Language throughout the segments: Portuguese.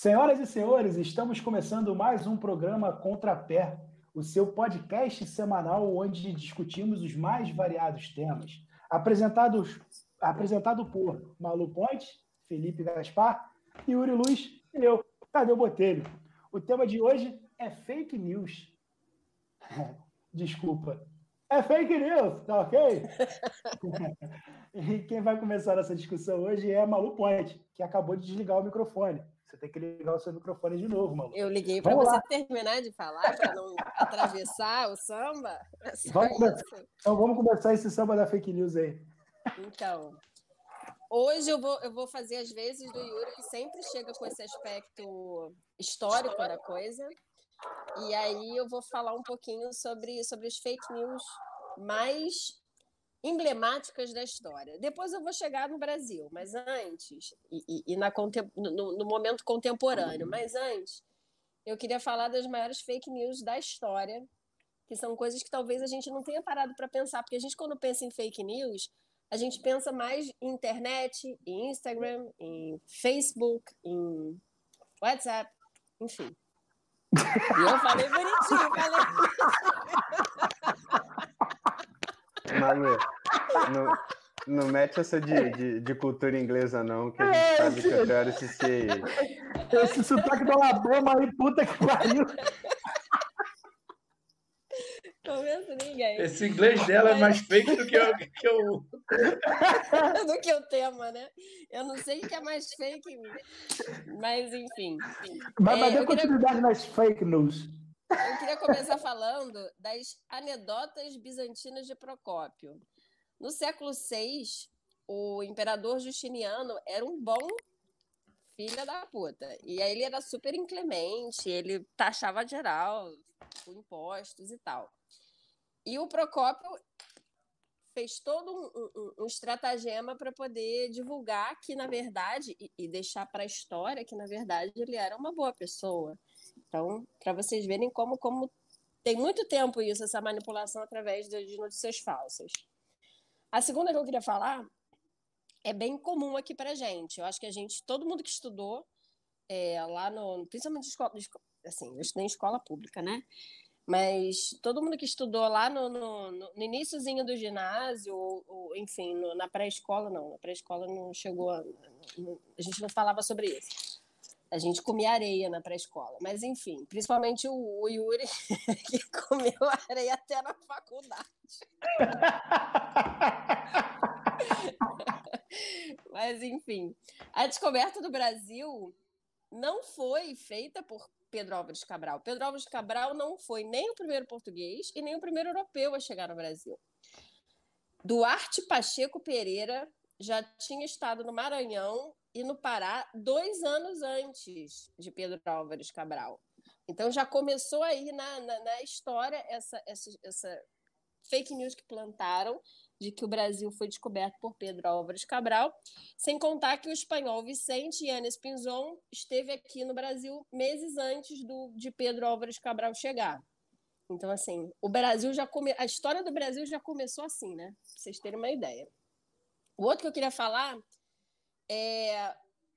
Senhoras e senhores, estamos começando mais um programa Contrapé, o seu podcast semanal onde discutimos os mais variados temas. Apresentados, apresentado por Malu Ponte, Felipe Gaspar, Yuri Luz e eu, Tadeu Botelho. O tema de hoje é fake news. Desculpa. É fake news, tá ok? e quem vai começar essa discussão hoje é Malu Ponte, que acabou de desligar o microfone. Você tem que ligar o seu microfone de novo, Malu. Eu liguei para você lá. terminar de falar, para não atravessar o samba. Vamos começar, então vamos começar esse samba da fake news aí. Então, hoje eu vou, eu vou fazer as vezes do Yuri, que sempre chega com esse aspecto histórico da coisa. E aí eu vou falar um pouquinho sobre, sobre os fake news mais emblemáticas da história. Depois eu vou chegar no Brasil, mas antes, e, e, e na, no, no, momento contemporâneo, mas antes, eu queria falar das maiores fake news da história, que são coisas que talvez a gente não tenha parado para pensar, porque a gente, quando pensa em fake news, a gente pensa mais em internet, em Instagram, em Facebook, em WhatsApp, enfim. E eu falei bonitinho, falei. Manu, não, não mete essa de, de, de, cultura inglesa, não, que a gente é, sabe que eu quero esse ser. Esse sotaque da Alabama aí, puta que pariu. Convenço ninguém. Esse inglês dela é mais fake do que, o, que o. do que o tema, né? Eu não sei o que é mais fake, mas enfim. Mas, é, dê continuidade queria... nas fake news. Eu queria começar falando das anedotas bizantinas de Procópio. No século VI, o imperador Justiniano era um bom filho da puta. E aí ele era super inclemente, ele taxava geral com impostos e tal. E o Procópio fez todo um, um, um estratagema para poder divulgar que, na verdade, e, e deixar para a história que, na verdade, ele era uma boa pessoa. Então, para vocês verem como, como tem muito tempo isso, essa manipulação através de, notícias falsas. A segunda que eu queria falar é bem comum aqui para gente. Eu acho que a gente, todo mundo que estudou é, lá no, principalmente escola, assim, eu estudei em escola pública, né? Mas todo mundo que estudou lá no, no, no iníciozinho do ginásio, ou, ou enfim, no, na pré-escola, não, na pré-escola não chegou, a, a gente não falava sobre isso. A gente comia areia na pré-escola. Mas, enfim, principalmente o, o Yuri, que comeu areia até na faculdade. Mas, enfim, a descoberta do Brasil não foi feita por Pedro Álvares Cabral. Pedro Álvares Cabral não foi nem o primeiro português e nem o primeiro europeu a chegar no Brasil. Duarte Pacheco Pereira já tinha estado no Maranhão e no Pará dois anos antes de Pedro Álvares Cabral. Então já começou aí na, na, na história essa, essa, essa fake news que plantaram de que o Brasil foi descoberto por Pedro Álvares Cabral, sem contar que o espanhol Vicente Yanes Pinzon esteve aqui no Brasil meses antes do, de Pedro Álvares Cabral chegar. Então, assim, o Brasil já come... a história do Brasil já começou assim, né? Pra vocês terem uma ideia. O outro que eu queria falar é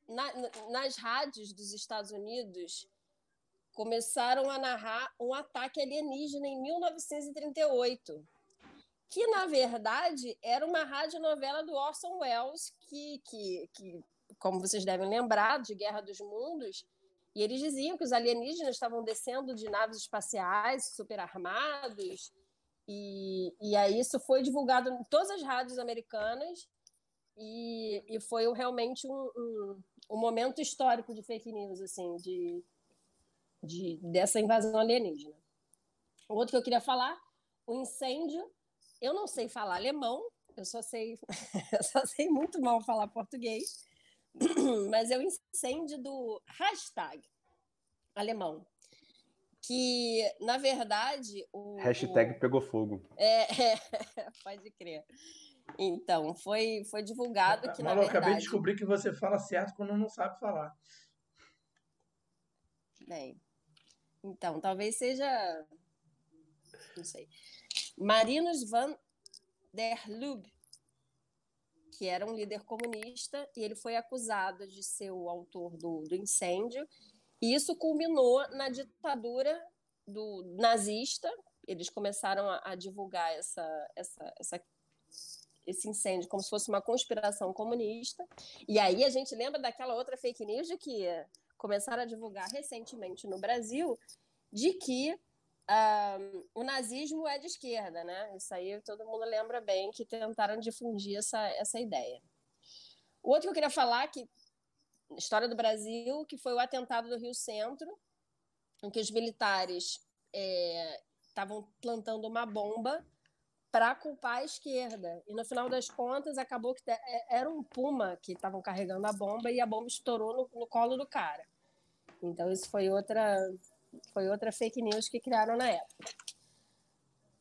na, nas rádios dos Estados Unidos começaram a narrar um ataque alienígena em 1938 que na verdade era uma radionovela do Orson Welles, que, que, que, como vocês devem lembrar, de Guerra dos Mundos, e eles diziam que os alienígenas estavam descendo de naves espaciais super armados, e, e aí isso foi divulgado em todas as rádios americanas, e, e foi realmente um, um, um momento histórico de fake news, assim, de, de, dessa invasão alienígena. O outro que eu queria falar, o incêndio eu não sei falar alemão, eu só sei, eu só sei muito mal falar português, mas é o incêndio do hashtag alemão. Que, na verdade. O, hashtag pegou fogo. É, é, pode crer. Então, foi, foi divulgado que. Mas na eu acabei de descobrir que você fala certo quando não sabe falar. Bem, então, talvez seja. Não sei. Marinus van der Lubbe, que era um líder comunista, e ele foi acusado de ser o autor do, do incêndio. E isso culminou na ditadura do nazista. Eles começaram a, a divulgar essa, essa, essa, esse incêndio como se fosse uma conspiração comunista. E aí a gente lembra daquela outra fake news de que começaram a divulgar recentemente no Brasil de que uh, o nazismo é de esquerda, né? Isso aí todo mundo lembra bem que tentaram difundir essa, essa ideia. O outro que eu queria falar, que história do Brasil, que foi o atentado do Rio Centro, em que os militares estavam é, plantando uma bomba para culpar a esquerda. E no final das contas, acabou que é, era um puma que estavam carregando a bomba e a bomba estourou no, no, colo do cara. Então, isso foi outra, foi outra fake news que criaram na época.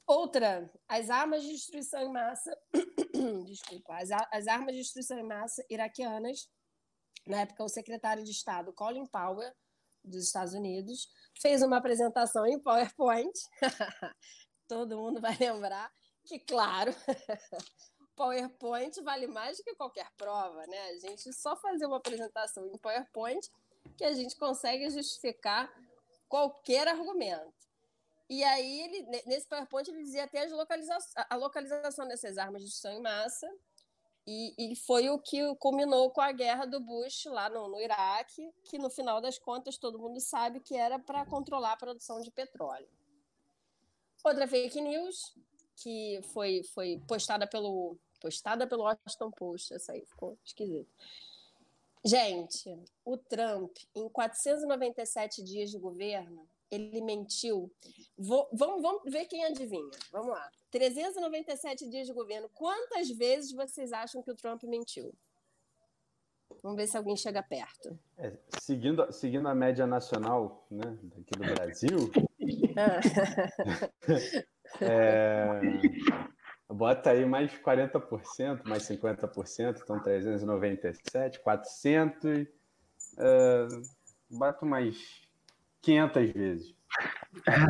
Outra, as armas de destruição em massa, desculpa, as, as armas de destruição em massa iraquianas, na época o secretário de Estado Colin Powell, dos Estados Unidos, fez uma apresentação em PowerPoint. Todo mundo vai lembrar que, claro, PowerPoint vale mais do que qualquer prova, né? A gente só fazer uma apresentação em PowerPoint que a gente consegue justificar qualquer argumento. E aí, ele, nesse PowerPoint, ele dizia até localiza a localização dessas armas de destruição em massa, e, e, foi o que culminou com a guerra do Bush lá no, no Iraque, que no final das contas todo mundo sabe que era para controlar a produção de petróleo. Outra fake news que foi, foi postada pelo postada pelo Washington Post, essa aí ficou esquisito. Gente, o Trump, em 497 dias de governo, ele mentiu. Vou, vamos, vamos ver quem adivinha. Vamos lá. 397 dias de governo. Quantas vezes vocês acham que o Trump mentiu? Vamos ver se alguém chega perto. É, seguindo, seguindo a média nacional né, aqui do Brasil, é, bota aí mais 40%, mais 50%, então 397, 400, é, bota mais 500 vezes.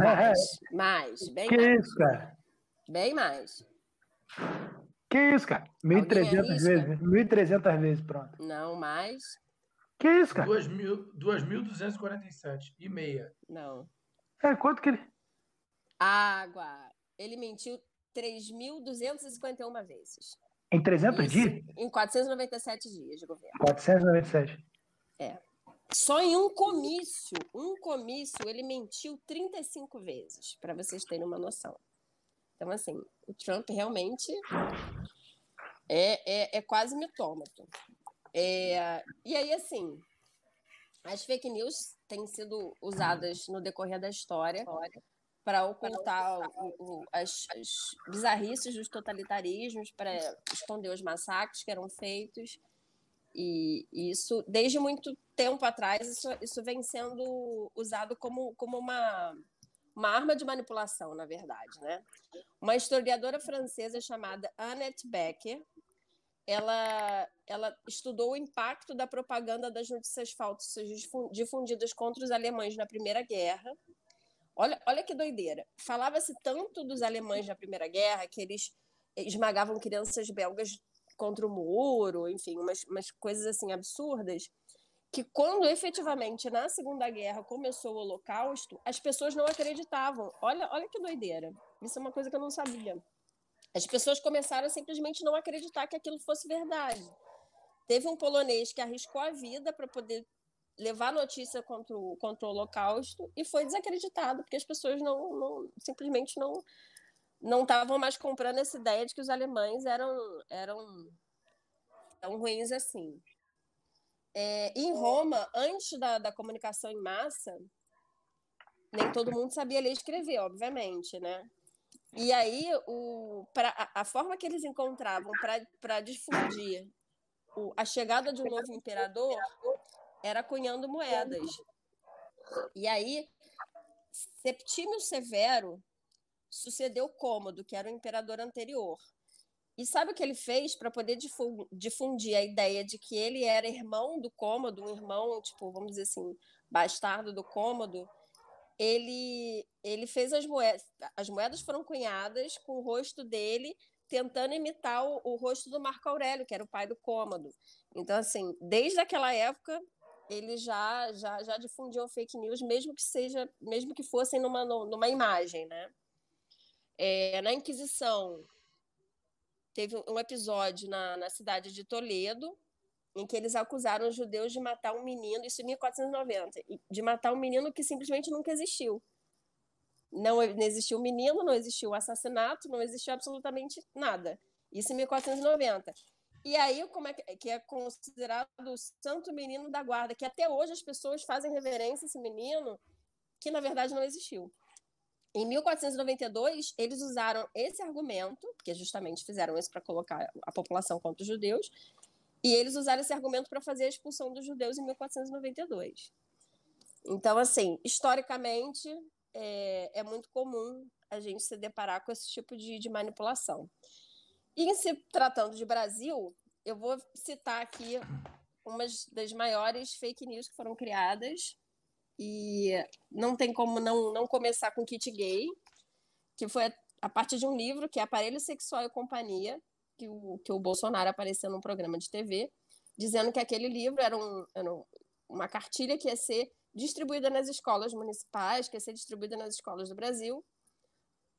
Mais, mais bem que mais. isso, cara? Bem mais. Que isso, cara? 1.300 vezes. 1.300 vezes, pronto. Não, mais. Que isso, cara? 2.247 e meia. Não. É, quanto que ele... Água. Ele mentiu 3.251 vezes. Em 300 Isso, dias? Em 497 dias de governo. 497. É. Só em um comício, um comício, ele mentiu 35 vezes, para vocês terem uma noção. Então, assim, o Trump realmente é, é, é quase mitômato. É, e aí, assim, as fake news têm sido usadas no decorrer da história para ocultar o, o, as, as bizarrices dos totalitarismos, para esconder os massacres que eram feitos. E, isso, desde muito tempo atrás, isso, isso vem sendo usado como, como uma, uma arma de manipulação, na verdade. Né? Uma historiadora francesa chamada Annette Becker, ela, ela estudou o impacto da propaganda das notícias falsas difundidas contra os alemães na Primeira Guerra. Olha, olha que doideira. Falava-se tanto dos alemães na Primeira Guerra que eles esmagavam crianças belgas contra o muro, enfim, umas, umas coisas assim absurdas, que quando efetivamente na Segunda Guerra começou o Holocausto, as pessoas não acreditavam. Olha, olha que doideira. Isso é uma coisa que eu não sabia. As pessoas começaram a simplesmente não acreditar que aquilo fosse verdade. Teve um polonês que arriscou a vida para poder levar notícia contra o, contra o Holocausto e foi desacreditado, porque as pessoas não, não simplesmente não não estavam mais comprando essa ideia de que os alemães eram, eram tão ruins assim. É, em Roma, antes da, da comunicação em massa, nem todo mundo sabia ler e escrever, obviamente, né? E aí, o, pra, a, forma que eles encontravam para difundir o, a chegada de um novo imperador era cunhando moedas. E aí, Septímio Severo sucedeu Cômodo, que era o imperador anterior. E sabe o que ele fez para poder difundir a ideia de que ele era irmão do Cômodo, um irmão, tipo, vamos dizer assim, bastardo do Cômodo? Ele, ele fez as moedas, as moedas foram cunhadas com o rosto dele tentando imitar o, o, rosto do Marco Aurélio, que era o pai do Cômodo. Então, assim, desde aquela época, eles já, já, já difundiam fake news, mesmo que seja, mesmo que fossem numa, numa imagem, né? É, na Inquisição, teve um episódio na, na cidade de Toledo, em que eles acusaram os judeus de matar um menino, isso em 1490, de matar um menino que simplesmente nunca existiu. Não, não existiu o menino, não existiu o assassinato, não existiu absolutamente nada. Isso em 1490. E aí, como é que, que é considerado o santo menino da guarda, que até hoje as pessoas fazem reverência a esse menino, que na verdade não existiu. Em 1492, eles usaram esse argumento, porque justamente fizeram isso para colocar a população contra os judeus, e eles usaram esse argumento para fazer a expulsão dos judeus em 1492. Então, assim, historicamente, é, é muito comum a gente se deparar com esse tipo de, de manipulação. Em se tratando de Brasil, eu vou citar aqui umas das maiores fake news que foram criadas. E não tem como não, não começar com kit gay, que foi a partir de um livro que é Aparelho Sexual e Companhia, que o, que o Bolsonaro apareceu num programa de TV, dizendo que aquele livro era, um, era uma cartilha que ia ser distribuída nas escolas municipais, que ia ser distribuída nas escolas do Brasil,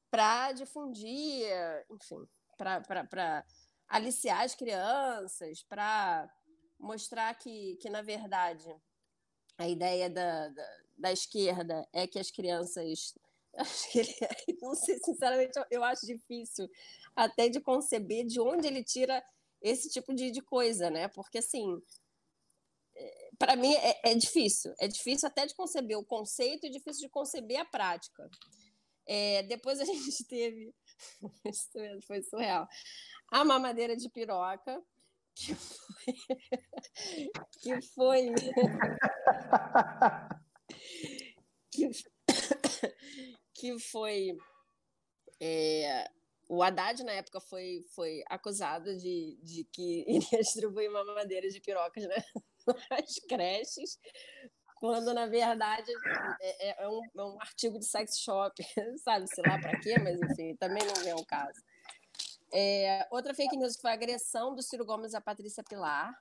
para difundir, enfim, para aliciar as crianças, para mostrar que, que, na verdade, a ideia da, da, da esquerda é que as crianças Acho que ele, não sei, sinceramente, eu, acho difícil até de conceber de onde ele tira esse tipo de, de coisa, né? Porque, assim, é, para mim é, é, difícil. É difícil até de conceber o conceito e difícil de conceber a prática. É, depois a gente teve. Isso foi surreal. A mamadeira de piroca, que foi. que foi. que, que foi. É, o Haddad, na época, foi, foi acusado de, de que iria distribuir mamadeira de pirocas né, nas creches, quando, na verdade, é, é, é, um, é um artigo de sex shop, sabe? Sei lá para quê, mas, enfim, também não é o caso. É, outra fake news foi a agressão do Ciro Gomes à Patrícia Pilar,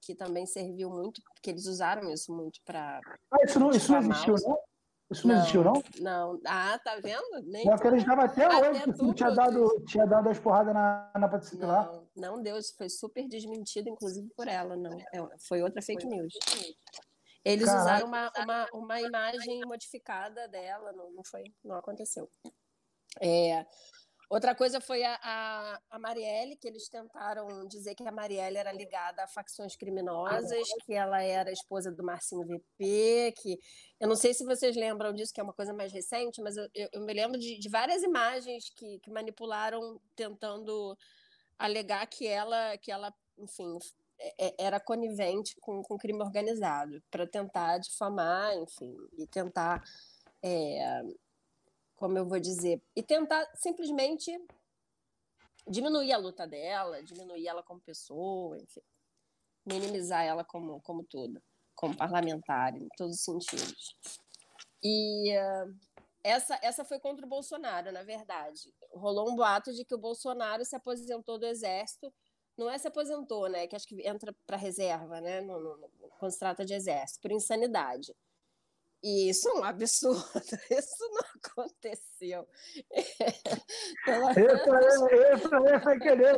que também serviu muito, porque eles usaram isso muito para. Ah, isso não, isso não existiu, não? Isso não, não, existiu, não? Não. Ah, tá vendo? Nem eu acreditava até, até hoje que tinha dado, tinha dado as porradas na, na Patrícia lá. Não, não deu. Isso foi super desmentido, inclusive por ela. Não. É, foi outra fake news. Eles Caraca. usaram uma, uma, uma imagem modificada dela. Não, não foi, não aconteceu. É, Outra coisa foi a, a, a, Marielle, que eles tentaram dizer que a Marielle era ligada a facções criminosas, que ela era esposa do Marcinho VP, que eu não sei se vocês lembram disso, que é uma coisa mais recente, mas eu, eu, eu me lembro de, de, várias imagens que, que manipularam tentando alegar que ela, que ela enfim, era conivente com, com crime organizado, para tentar difamar, enfim, e tentar é, como eu vou dizer, e tentar simplesmente diminuir a luta dela, diminuir ela como pessoa, enfim, minimizar ela como, como tudo, como parlamentar, em todos os sentidos. E uh, essa, essa foi contra o Bolsonaro, na verdade. Rolou um boato de que o Bolsonaro se aposentou do Exército. Não é se aposentou, né? Que acho que entra para reserva, né? No, no, quando se trata de Exército, por insanidade. E isso é um absurdo, isso não aconteceu. Isso aí foi querer.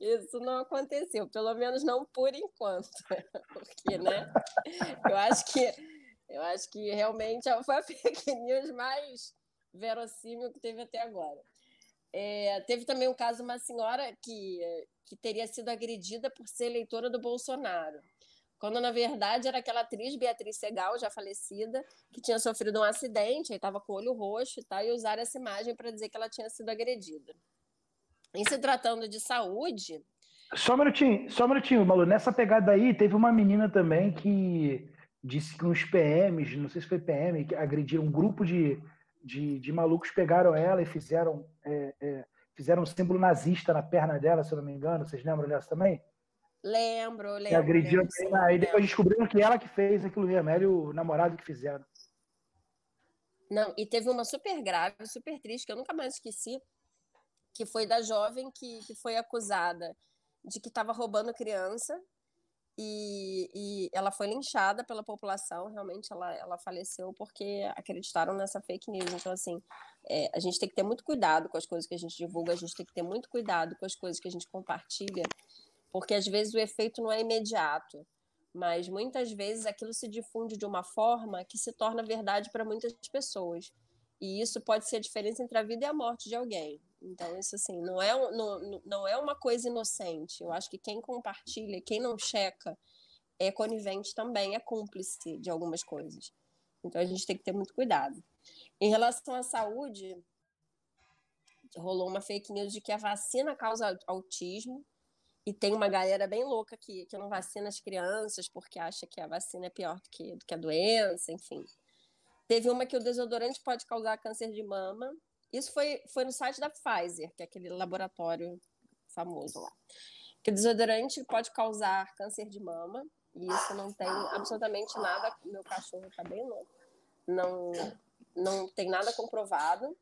Isso não aconteceu, pelo menos não por enquanto. Porque, né? Eu acho que eu acho que realmente foi a fake news mais verossímil que teve até agora. É, teve também um caso de uma senhora que, que teria sido agredida por ser eleitora do Bolsonaro quando na verdade era aquela atriz Beatriz Segal, já falecida, que tinha sofrido um acidente, aí estava com o olho roxo e tal, e usaram essa imagem para dizer que ela tinha sido agredida. Em se tratando de saúde. Só um minutinho, só um minutinho, Malu. Nessa pegada aí, teve uma menina também que disse que uns PMs, não sei se foi PM, que agrediram um grupo de, de, de malucos, pegaram ela e fizeram, é, é, fizeram um símbolo nazista na perna dela, se eu não me engano. Vocês lembram dessa também? Lembro, lembro. Que agrediu lembro, a Aí depois descobriram que ela que fez aquilo remédio, e o namorado que fizeram. Não, e teve uma super grave, super triste, que eu nunca mais esqueci, que foi da jovem que, que foi acusada de que estava roubando criança e, e, ela foi linchada pela população, realmente ela, ela faleceu porque acreditaram nessa fake news. Então, assim, é, a gente tem que ter muito cuidado com as coisas que a gente divulga, a gente tem que ter muito cuidado com as coisas que a gente compartilha, porque às vezes o efeito não é imediato, mas muitas vezes aquilo se difunde de uma forma que se torna verdade para muitas pessoas. E isso pode ser a diferença entre a vida e a morte de alguém. Então, isso assim, não é, não, não é uma coisa inocente. Eu acho que quem compartilha, quem não checa, é conivente também, é cúmplice de algumas coisas. Então, a gente tem que ter muito cuidado. Em relação à saúde, rolou uma fake news de que a vacina causa autismo. E tem uma galera bem louca que, que não vacina as crianças porque acha que a vacina é pior do que, do que a doença, enfim. Teve uma que o desodorante pode causar câncer de mama. Isso foi, foi no site da Pfizer, que é aquele laboratório famoso lá. Que desodorante pode causar câncer de mama. E isso não tem absolutamente nada. Meu cachorro tá bem louco. Não, não tem nada comprovado.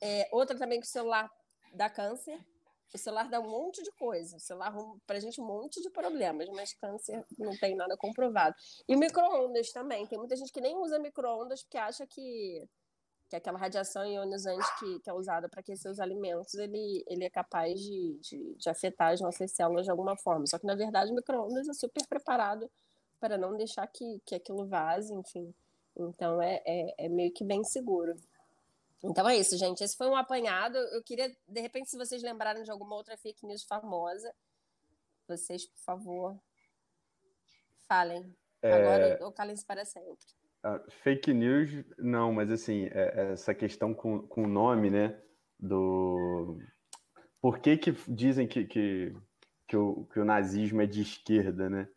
É, outra também que o celular dá câncer. O celular dá um monte de coisa. O celular para a gente um monte de problemas, mas câncer não tem nada comprovado. E micro-ondas também. Tem muita gente que nem usa micro-ondas porque acha que que é aquela radiação ionizante que, que é usada para aquecer os alimentos, ele, ele é capaz de, de, de, afetar as nossas células de alguma forma. Só que, na verdade, o micro-ondas é super preparado para não deixar que, que aquilo vaze, enfim. Então, é, é, é meio que bem seguro. Então é isso, gente. Esse foi um apanhado. Eu queria, de repente, se vocês lembrarem de alguma outra fake news famosa, vocês, por favor, falem. É... Agora ou calem-se para sempre. Uh, fake news, não, mas assim, é, é essa questão com, com o nome, né? Do. Por que, que dizem que, que, que, o, que o nazismo é de esquerda, né?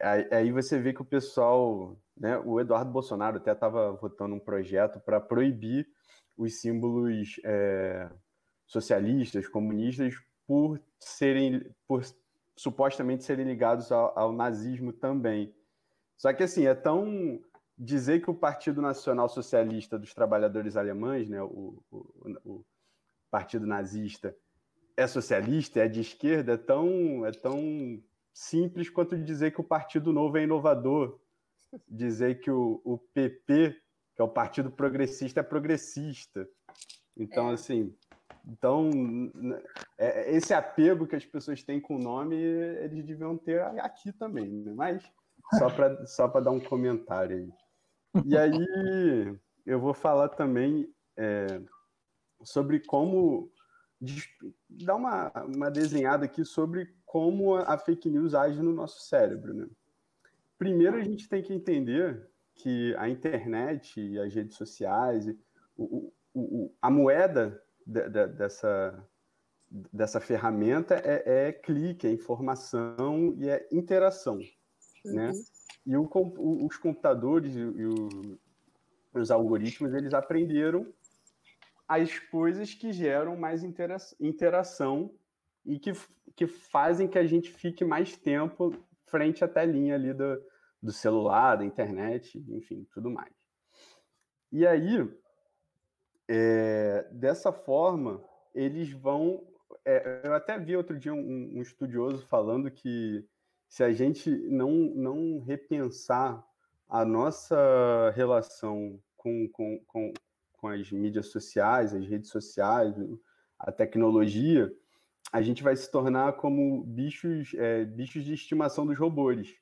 Aí, aí você vê que o pessoal, né? O Eduardo Bolsonaro até estava votando um projeto para proibir os símbolos é, socialistas, comunistas, por serem, por supostamente serem ligados ao, ao nazismo também. Só que assim, é tão dizer que o Partido Nacional Socialista dos Trabalhadores Alemães, né, o, o, o, Partido Nazista, é socialista, é de esquerda, é tão, é tão simples quanto dizer que o Partido Novo é inovador, dizer que o, o PP, que é o Partido Progressista, é progressista. Então, é. assim, então, é, esse apego que as pessoas têm com o nome, eles deviam ter aqui também, né? mas só para só dar um comentário aí. E aí eu vou falar também é, sobre como dar uma, uma desenhada aqui sobre como a fake news age no nosso cérebro. Né? Primeiro, a gente tem que entender que a internet e as redes sociais, o, o, a moeda de, de, dessa, dessa ferramenta é, é, clique, é informação e é interação. Né? E o, os computadores e, o, os algoritmos, eles aprenderam as coisas que geram mais intera interação e que, que fazem que a gente fique mais tempo frente à telinha ali do, do celular, da internet, enfim, tudo mais. E aí, é, dessa forma, eles vão. É, eu até vi outro dia um, um estudioso falando que se a gente não, não repensar a nossa relação com, com, com, com as mídias sociais, as redes sociais, a tecnologia, a gente vai se tornar como bichos, é, bichos de estimação dos robôs,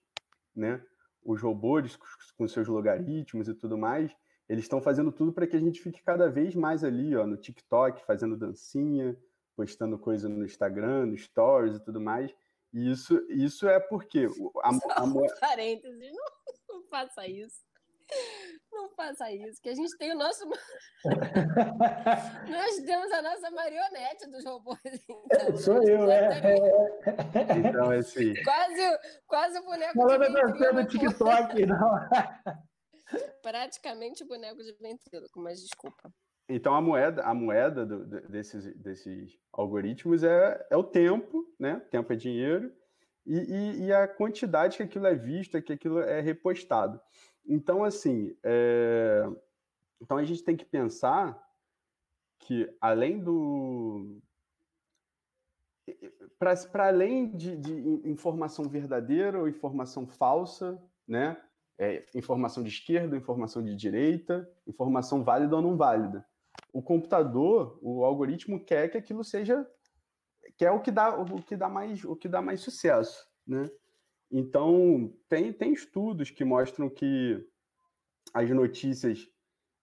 né? Os robôs com seus logaritmos e tudo mais, eles estão fazendo tudo para que a gente fique cada vez mais ali, ó, no TikTok, fazendo dancinha, postando coisa no Instagram, no Stories e tudo mais. Isso, isso é porque a, a, a... Parênteses, não, não faça isso. Não faça isso, que a gente tem o nosso. Nós temos a nossa marionete dos robôs. Então, Sou eu, é. Então, esse. Quase, quase o boneco Falando de ventríloco. no TikTok, não. Praticamente o boneco de ventríloco, mas desculpa. Então a moeda, a moeda do, desses, desses algoritmos é, é o tempo, né? Tempo é dinheiro, e, e, e, a quantidade que aquilo é visto, que aquilo é repostado. Então, assim, é... então a gente tem que pensar que além do, para além de, de, informação verdadeira ou informação falsa, né? É, informação de esquerda, informação de direita, informação válida ou não válida. O computador, o algoritmo quer que aquilo seja quer o que dá o que dá mais o que dá mais sucesso, né? Então tem tem estudos que mostram que as notícias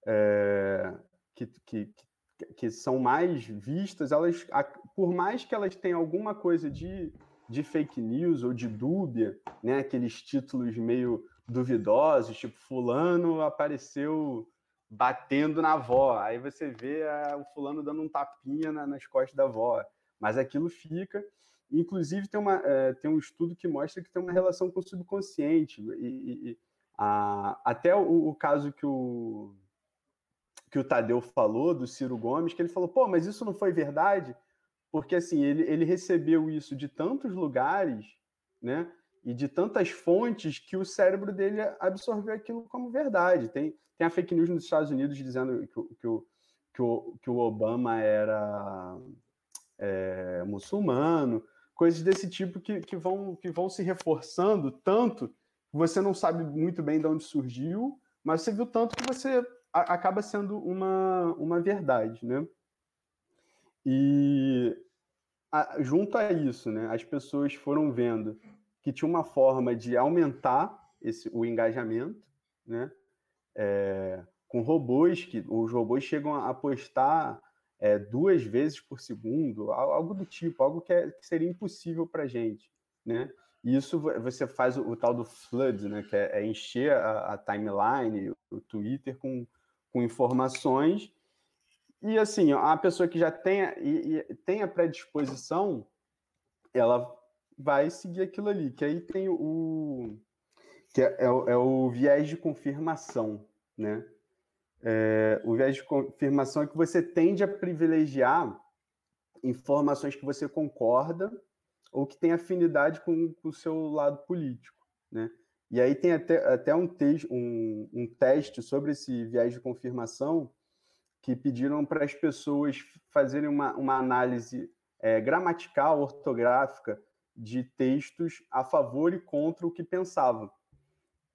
é, que, que, que são mais vistas, elas, por mais que elas tenham alguma coisa de, de fake news ou de dúbia, né, aqueles títulos meio duvidosos, tipo fulano apareceu batendo na avó, aí você vê a, o fulano dando um tapinha na, nas costas da avó, mas aquilo fica. Inclusive tem, uma, é, tem um estudo que mostra que tem uma relação com o subconsciente e, e a, até o, o caso que o que o Tadeu falou, do Ciro Gomes, que ele falou, pô, mas isso não foi verdade? Porque, assim, ele, ele recebeu isso de tantos lugares, né? E de tantas fontes que o cérebro dele absorveu aquilo como verdade. Tem, tem a fake news nos Estados Unidos dizendo que, que, o, que, o, que o Obama era é, muçulmano, coisas desse tipo que, que, vão, que vão se reforçando tanto que você não sabe muito bem de onde surgiu, mas você viu tanto que você acaba sendo uma, uma verdade, né? E a, junto a isso, né, as pessoas foram vendo que tinha uma forma de aumentar esse, o engajamento, né? É, com robôs, que os robôs chegam a postar é, duas vezes por segundo, algo do tipo, algo que, é, que seria impossível para a gente, né? E isso você faz o, o, tal do flood, né? Que é, é encher a, a timeline, o Twitter com com informações. E assim, a pessoa que já tenha, e, e tem a predisposição, ela vai seguir aquilo ali, que aí tem o que é, é, é o viés de confirmação, né? É, o viés de confirmação é que você tende a privilegiar informações que você concorda ou que tem afinidade com, com o seu lado político, né? E aí tem até, até um, te um, um teste sobre esse viés de confirmação que pediram para as pessoas fazerem uma, uma análise é, gramatical, ortográfica de textos a favor e contra o que pensavam.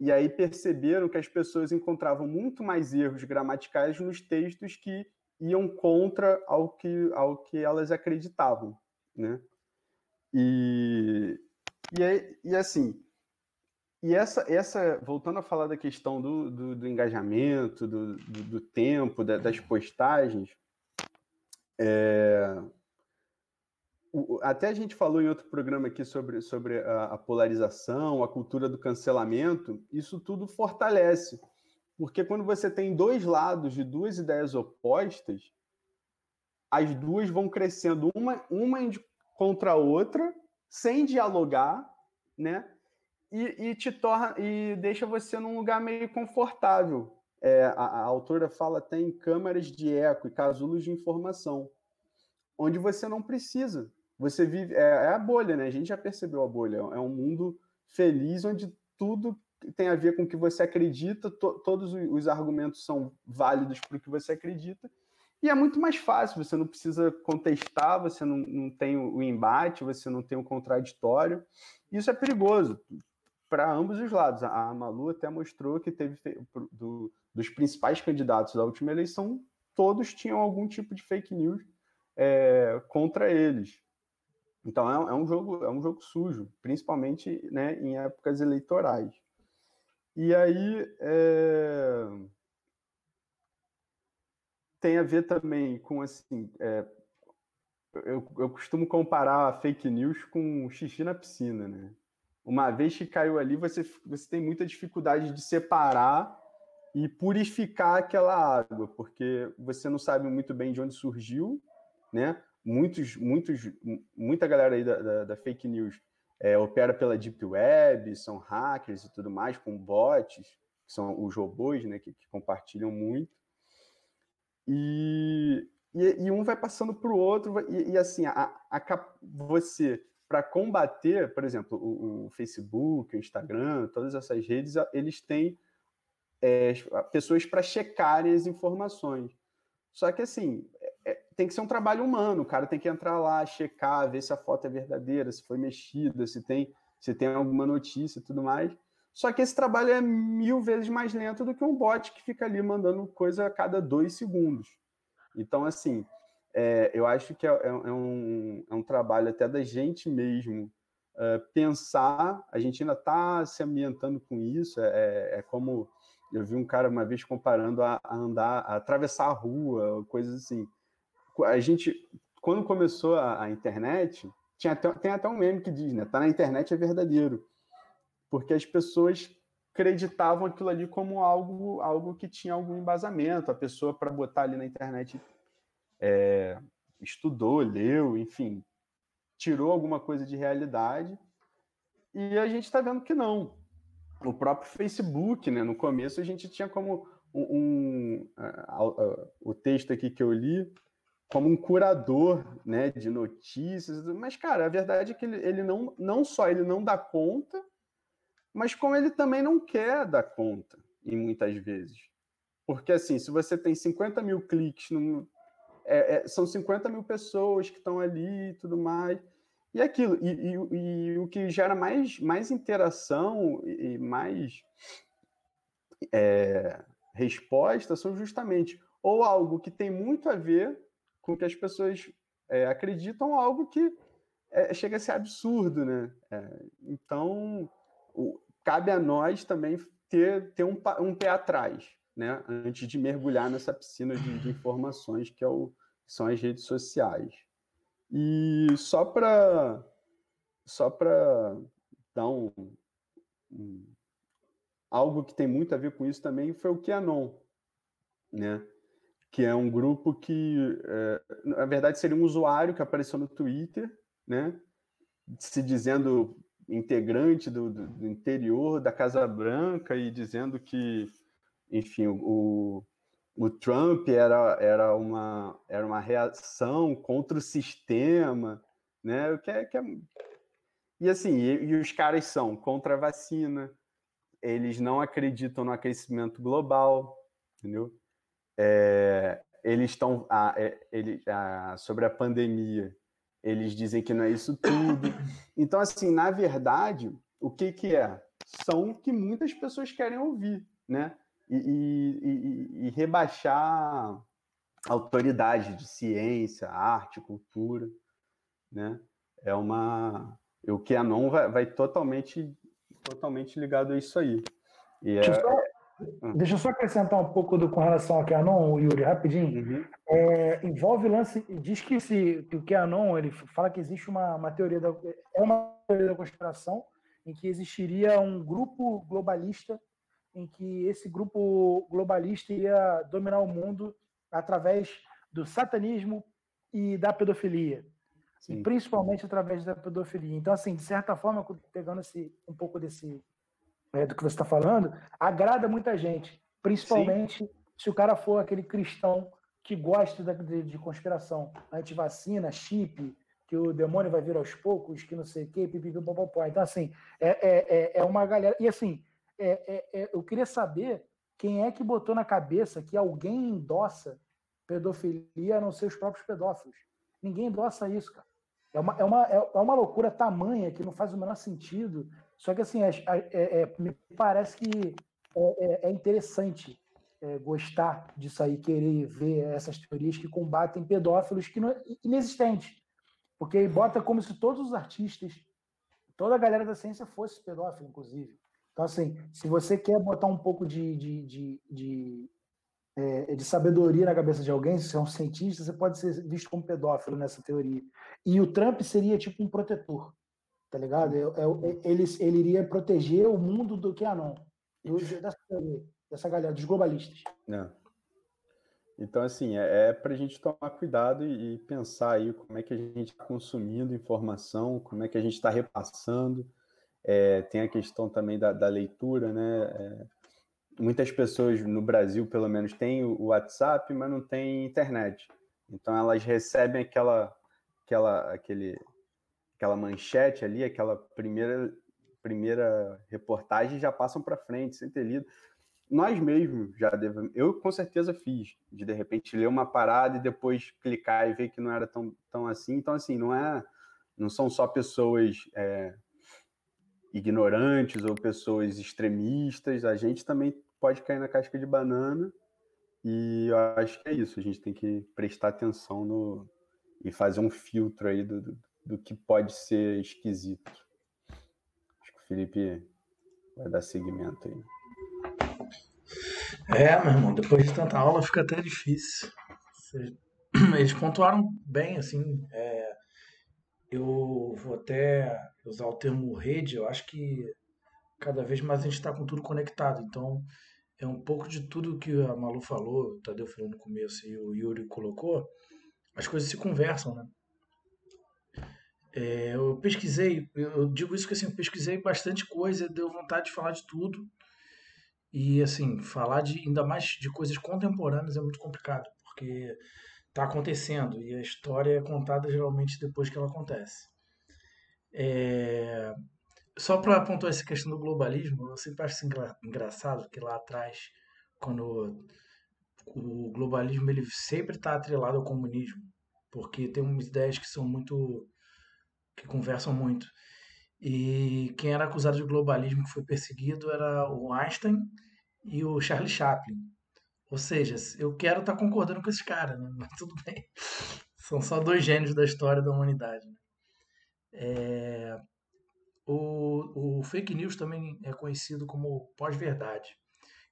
E aí perceberam que as pessoas encontravam muito mais erros gramaticais nos textos que iam contra ao que, ao que elas acreditavam, né? E, e, e assim, e essa, essa, voltando a falar da questão do, do, do engajamento, do, do, do tempo, da, das postagens, é, até a gente falou em outro programa aqui sobre, sobre a, a, polarização, a cultura do cancelamento, isso tudo fortalece. Porque quando você tem dois lados de duas ideias opostas, as duas vão crescendo uma, uma contra a outra, sem dialogar, né? e, e, te torna e deixa você num lugar meio confortável. É, a, a, autora fala tem câmaras de eco e casulos de informação, onde você não precisa. Você vive é, é, a bolha, né? A gente já percebeu a bolha. É um mundo feliz onde tudo tem a ver com o que você acredita, to, todos os argumentos são válidos para o que você acredita. E é muito mais fácil, você não precisa contestar, você não, não tem o embate, você não tem o contraditório. Isso é perigoso para ambos os lados. A Malu até mostrou que teve do, dos principais candidatos da última eleição, todos tinham algum tipo de fake news é, contra eles. Então é, é, um jogo é um jogo sujo, principalmente né, em épocas eleitorais. E aí é... tem a ver também com assim, é, eu, eu costumo comparar a fake news com xixi na piscina, né? uma vez que caiu ali, você, você tem muita dificuldade de separar e purificar aquela água, porque você não sabe muito bem de onde surgiu, né? Muitos, muitos, muita galera aí da, da, da fake news é, opera pela deep web, são hackers e tudo mais, com bots, que são os robôs, né? Que, que compartilham muito. E, e, e, um vai passando para o outro, e, e assim, a, a, você para combater, por exemplo, o, o, Facebook, o Instagram, todas essas redes, eles têm é, pessoas para checarem as informações. Só que, assim, é, tem que ser um trabalho humano, o cara tem que entrar lá, checar, ver se a foto é verdadeira, se foi mexida, se tem, se tem alguma notícia e tudo mais. Só que esse trabalho é mil vezes mais lento do que um bot que fica ali mandando coisa a cada dois segundos. Então, assim, é, eu acho que é, é, é um, é um trabalho até da gente mesmo uh, pensar. A gente ainda está se ambientando com isso. É, é, como eu vi um cara uma vez comparando a, a, andar, a atravessar a rua, coisas assim. A gente, quando começou a, a internet, tinha até, tem até um meme que diz, né? Tá na internet é verdadeiro porque as pessoas acreditavam aquilo ali como algo, algo que tinha algum embasamento. A pessoa, para botar ali na internet, é, estudou, leu, enfim, tirou alguma coisa de realidade. E a gente está vendo que não. O próprio Facebook, né? No começo a gente tinha como um, um o texto aqui que eu li como um curador, né, de notícias. Mas cara, a verdade é que ele, ele não, não só ele não dá conta, mas como ele também não quer dar conta, em muitas vezes. Porque, assim, se você tem 50 mil cliques, no, é, é, são 50 mil pessoas que estão ali e tudo mais. E aquilo, e, e, e, o que gera mais, mais interação e mais é, resposta são justamente ou algo que tem muito a ver com que as pessoas é, acreditam, algo que é, chega a ser absurdo, né? É, então, o, cabe a nós também ter, ter um, um pé atrás, né? Antes de mergulhar nessa piscina de, de informações que, é o, são as redes sociais. E só para só para dar um, um, algo que tem muito a ver com isso também foi o QAnon, né? Que é um grupo que, é, na verdade, seria um usuário que apareceu no Twitter, né? Se dizendo integrante do, do, interior da Casa Branca e dizendo que, enfim, o, o Trump era, era, uma, era uma reação contra o sistema, né? O que é, que é... E assim, e, e os caras são contra a vacina, eles não acreditam no aquecimento global, entendeu? É, eles estão é, ele, sobre a pandemia, eles dizem que não é isso tudo. Então, assim, na verdade, o que, que é? São o que muitas pessoas querem ouvir, né? E, e, e, e rebaixar a autoridade de ciência, arte, cultura, né? É uma... O QAnon vai, vai totalmente, totalmente ligado a isso aí. E é, Hum. Deixa eu só acrescentar um pouco do, com relação ao QAnon, Yuri, rapidinho. Uhum. É, envolve lance, diz que, se, que o QAnon, ele fala que existe uma, uma teoria da, é uma teoria da conspiração em que existiria um grupo globalista, em que esse grupo globalista ia dominar o mundo através do satanismo e da pedofilia. E principalmente através da pedofilia. Então, assim, de certa forma, pegando esse, um pouco desse, é, do que você está falando, agrada muita gente, principalmente Sim. se o cara for aquele cristão que gosta de, de conspiração, antivacina, chip, que o demônio vai vir aos poucos, que não sei o quê, pipipipopopó. Então, assim, é, é, é, é uma galera. E, assim, é, é, é, eu queria saber quem é que botou na cabeça que alguém endossa pedofilia a não ser os próprios pedófilos. Ninguém endossa isso, cara. É uma, é, uma, é uma loucura tamanha que não faz o menor sentido. Só que, assim, é, é, é, me parece que é, é, é interessante gostar disso aí, querer ver essas teorias que combatem pedófilos que não, inexistentes. Porque bota como se todos os artistas, toda a galera da ciência fosse pedófilo, inclusive. Então, assim, se você quer botar um pouco de, de, de, de, é, de sabedoria na cabeça de alguém, se você é um cientista, você pode ser visto como pedófilo nessa teoria. E o Trump seria tipo um protetor tá ligado? Eu, eu, ele, ele iria proteger o mundo do QAnon, dessa, dessa galera, dos globalistas. É. Então, assim, é, é para a gente tomar cuidado e, e, pensar aí como é que a gente está consumindo informação, como é que a gente está repassando. É, tem a questão também da, da leitura, né? É, muitas pessoas no Brasil, pelo menos, têm o WhatsApp, mas não tem internet. Então, elas recebem aquela, aquela, aquele, aquela manchete ali, aquela primeira primeira reportagem já passam para frente sem ter lido. nós mesmos já devemos. Eu com certeza fiz, de de repente ler uma parada e depois clicar e ver que não era tão, tão assim. Então, assim, não é. Não são só pessoas é, ignorantes ou pessoas extremistas, a gente também pode cair na casca de banana. E eu acho que é isso, a gente tem que prestar atenção no e fazer um filtro aí do, do, do que pode ser esquisito. Acho que o Felipe vai dar seguimento aí. É, meu irmão, depois de tanta aula fica até difícil. Eles pontuaram bem, assim. É, eu vou até usar o termo rede, eu acho que cada vez mais a gente está com tudo conectado. Então, é um pouco de tudo que a Malu falou, o Tadeu falou no começo e o Yuri colocou, as coisas se conversam, né? É, eu pesquisei, eu digo isso que assim, eu pesquisei bastante coisa, deu vontade de falar de tudo. E assim, falar de ainda mais de coisas contemporâneas é muito complicado, porque está acontecendo e a história é contada geralmente depois que ela acontece. É... Só para apontar essa questão do globalismo, eu sempre acho engra... engraçado que lá atrás, quando o globalismo ele sempre está atrelado ao comunismo, porque tem umas ideias que são muito que conversam muito. E quem era acusado de globalismo que foi perseguido era o Einstein e o Charlie Chaplin. Ou seja, eu quero estar tá concordando com esses caras, né? mas tudo bem. São só dois gênios da história da humanidade. Né? É... O, o fake news também é conhecido como pós-verdade,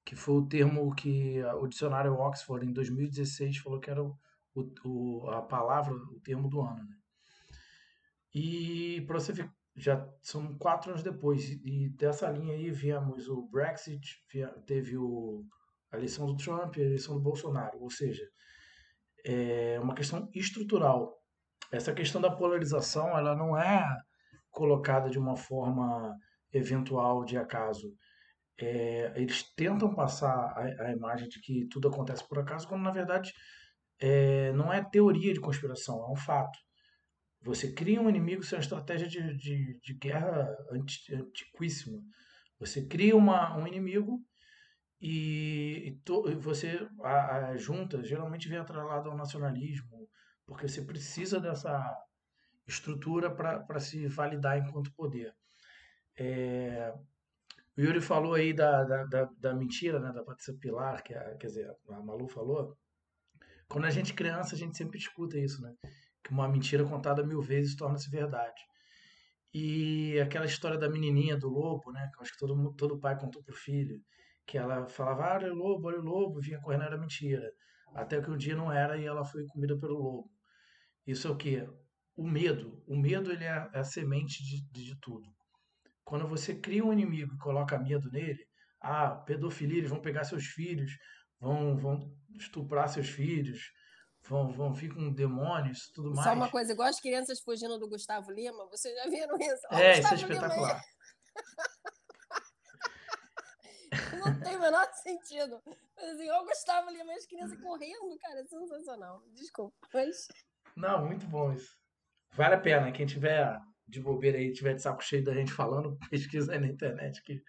que foi o termo que o dicionário Oxford, em 2016, falou que era o, o, a palavra, o termo do ano. Né? E para você ver, já são quatro anos depois, e dessa linha aí viemos o Brexit, teve o, a eleição do Trump e a eleição do Bolsonaro, ou seja, é uma questão estrutural. Essa questão da polarização, ela não é colocada de uma forma eventual de acaso. É, eles tentam passar a, a, imagem de que tudo acontece por acaso, quando na verdade é, não é teoria de conspiração, é um fato. Você cria um inimigo, isso é uma estratégia de, de, de guerra anti, antiquíssima. Você cria uma, um inimigo e, e, to, você a, a, junta geralmente vem atrelado ao nacionalismo, porque você precisa dessa estrutura para se validar enquanto poder. É, o Yuri falou aí da, da, da, da mentira, né, da Patrícia Pilar, que a, quer dizer, a Malu falou. Quando a gente é criança, a gente sempre escuta isso, né? Que uma mentira contada mil vezes torna-se verdade. E aquela história da menininha do lobo, né? Que acho que todo, todo pai contou pro filho, que ela falava, ah, olha o lobo, olha o lobo, vinha correndo, era mentira. Até que um dia não era e ela foi comida pelo lobo. Isso é o quê? O medo. O medo ele é a semente de, de tudo. Quando você cria um inimigo e coloca medo nele, ah, pedofilia, eles vão pegar seus filhos, vão, vão estuprar seus filhos, vão, vão vir com demônios tudo mais. Só uma coisa, igual as crianças fugindo do Gustavo Lima, vocês já viram isso? É, isso é espetacular. Não tem o menor sentido. Mas assim, o Gustavo Lima e as crianças correndo, cara, é sensacional. Desculpa, mas... Não, muito bom isso. Vale a pena. Quem tiver de bobeira aí, tiver de saco cheio da gente falando, pesquisa aí na internet, que,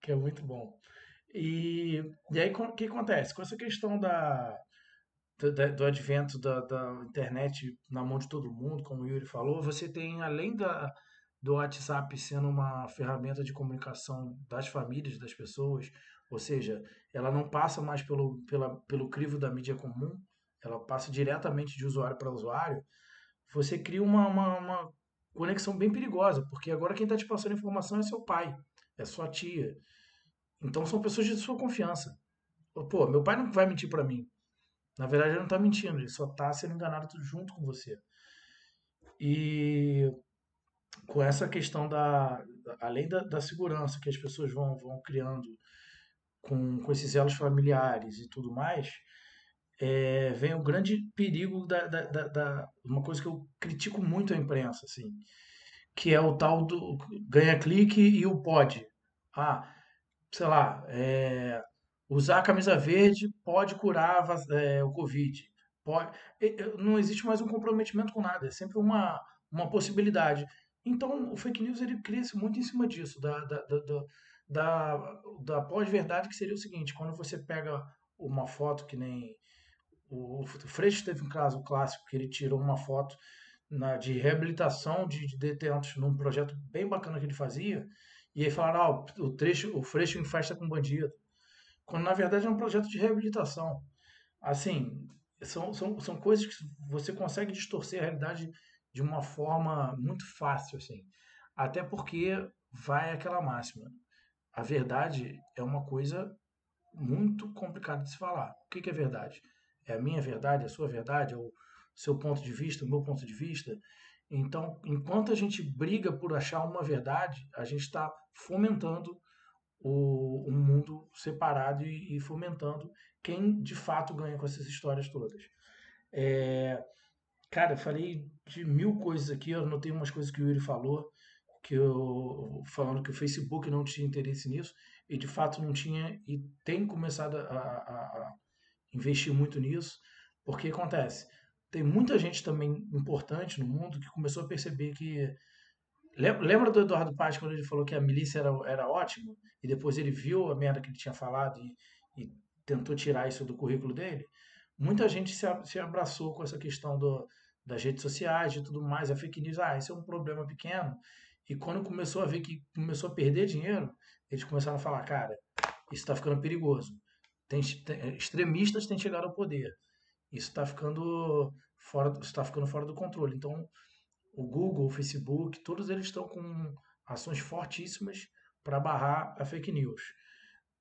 que é muito bom. E, e aí, o que acontece? Com essa questão da, do, do advento da, da, internet na mão de todo mundo, como o Yuri falou, você tem, além da, do WhatsApp sendo uma ferramenta de comunicação das famílias, das pessoas, ou seja, ela não passa mais pelo, pela, pelo crivo da mídia comum, ela passa diretamente de usuário para usuário, você cria uma, uma, uma conexão bem perigosa, porque agora quem está te passando informação é seu pai, é sua tia. Então são pessoas de sua confiança. Pô, meu pai não vai mentir para mim. Na verdade, ele não está mentindo, ele só está sendo enganado junto com você. E com essa questão da. Além da, da segurança que as pessoas vão, vão criando com, com esses elos familiares e tudo mais, é, vem o grande perigo da, da, da, da, Uma coisa que eu critico muito a imprensa, assim, que é o tal do ganha clique e o pode. Ah, sei lá, é, Usar a camisa verde pode curar é, o Covid. Pode, não existe mais um comprometimento com nada, é sempre uma, uma possibilidade. Então, o fake news ele cresce muito em cima disso, da, da, da, da, da pós-verdade, que seria o seguinte: quando você pega uma foto que nem. O, o Freixo teve um caso clássico que ele tirou uma foto na, de reabilitação de, de, detentos num projeto bem bacana que ele fazia, e aí falaram: ah, o, trecho, o Freixo em festa com bandido. Quando na verdade é um projeto de reabilitação. Assim, são, são, são coisas que você consegue distorcer a realidade de uma forma muito fácil, assim. Até porque vai aquela máxima. A verdade é uma coisa muito complicada de se falar. O que, que é verdade? É a minha verdade, a sua verdade, é o seu ponto de vista, o meu ponto de vista. Então, enquanto a gente briga por achar uma verdade, a gente está fomentando o, mundo separado e, e, fomentando quem de fato ganha com essas histórias todas. É, cara, falei de mil coisas aqui, eu anotei umas coisas que o Yuri falou, que eu, falando que o Facebook não tinha interesse nisso, e de fato não tinha, e tem começado a, a, a investir muito nisso, porque acontece, tem muita gente também importante no mundo que começou a perceber que Lembra do Eduardo Paz quando ele falou que a milícia era, era ótimo? E depois ele viu a merda que ele tinha falado e, e tentou tirar isso do currículo dele? Muita gente se, se abraçou com essa questão do, das redes sociais e tudo mais, a fake news. Ah, isso é um problema pequeno. E quando começou a ver que começou a perder dinheiro, eles começaram a falar: cara, isso está ficando perigoso. Tem, tem, extremistas têm chegado ao poder. Isso está ficando fora, está ficando fora do controle. Então, o Google, o Facebook, todos eles estão com ações fortíssimas para barrar a fake news.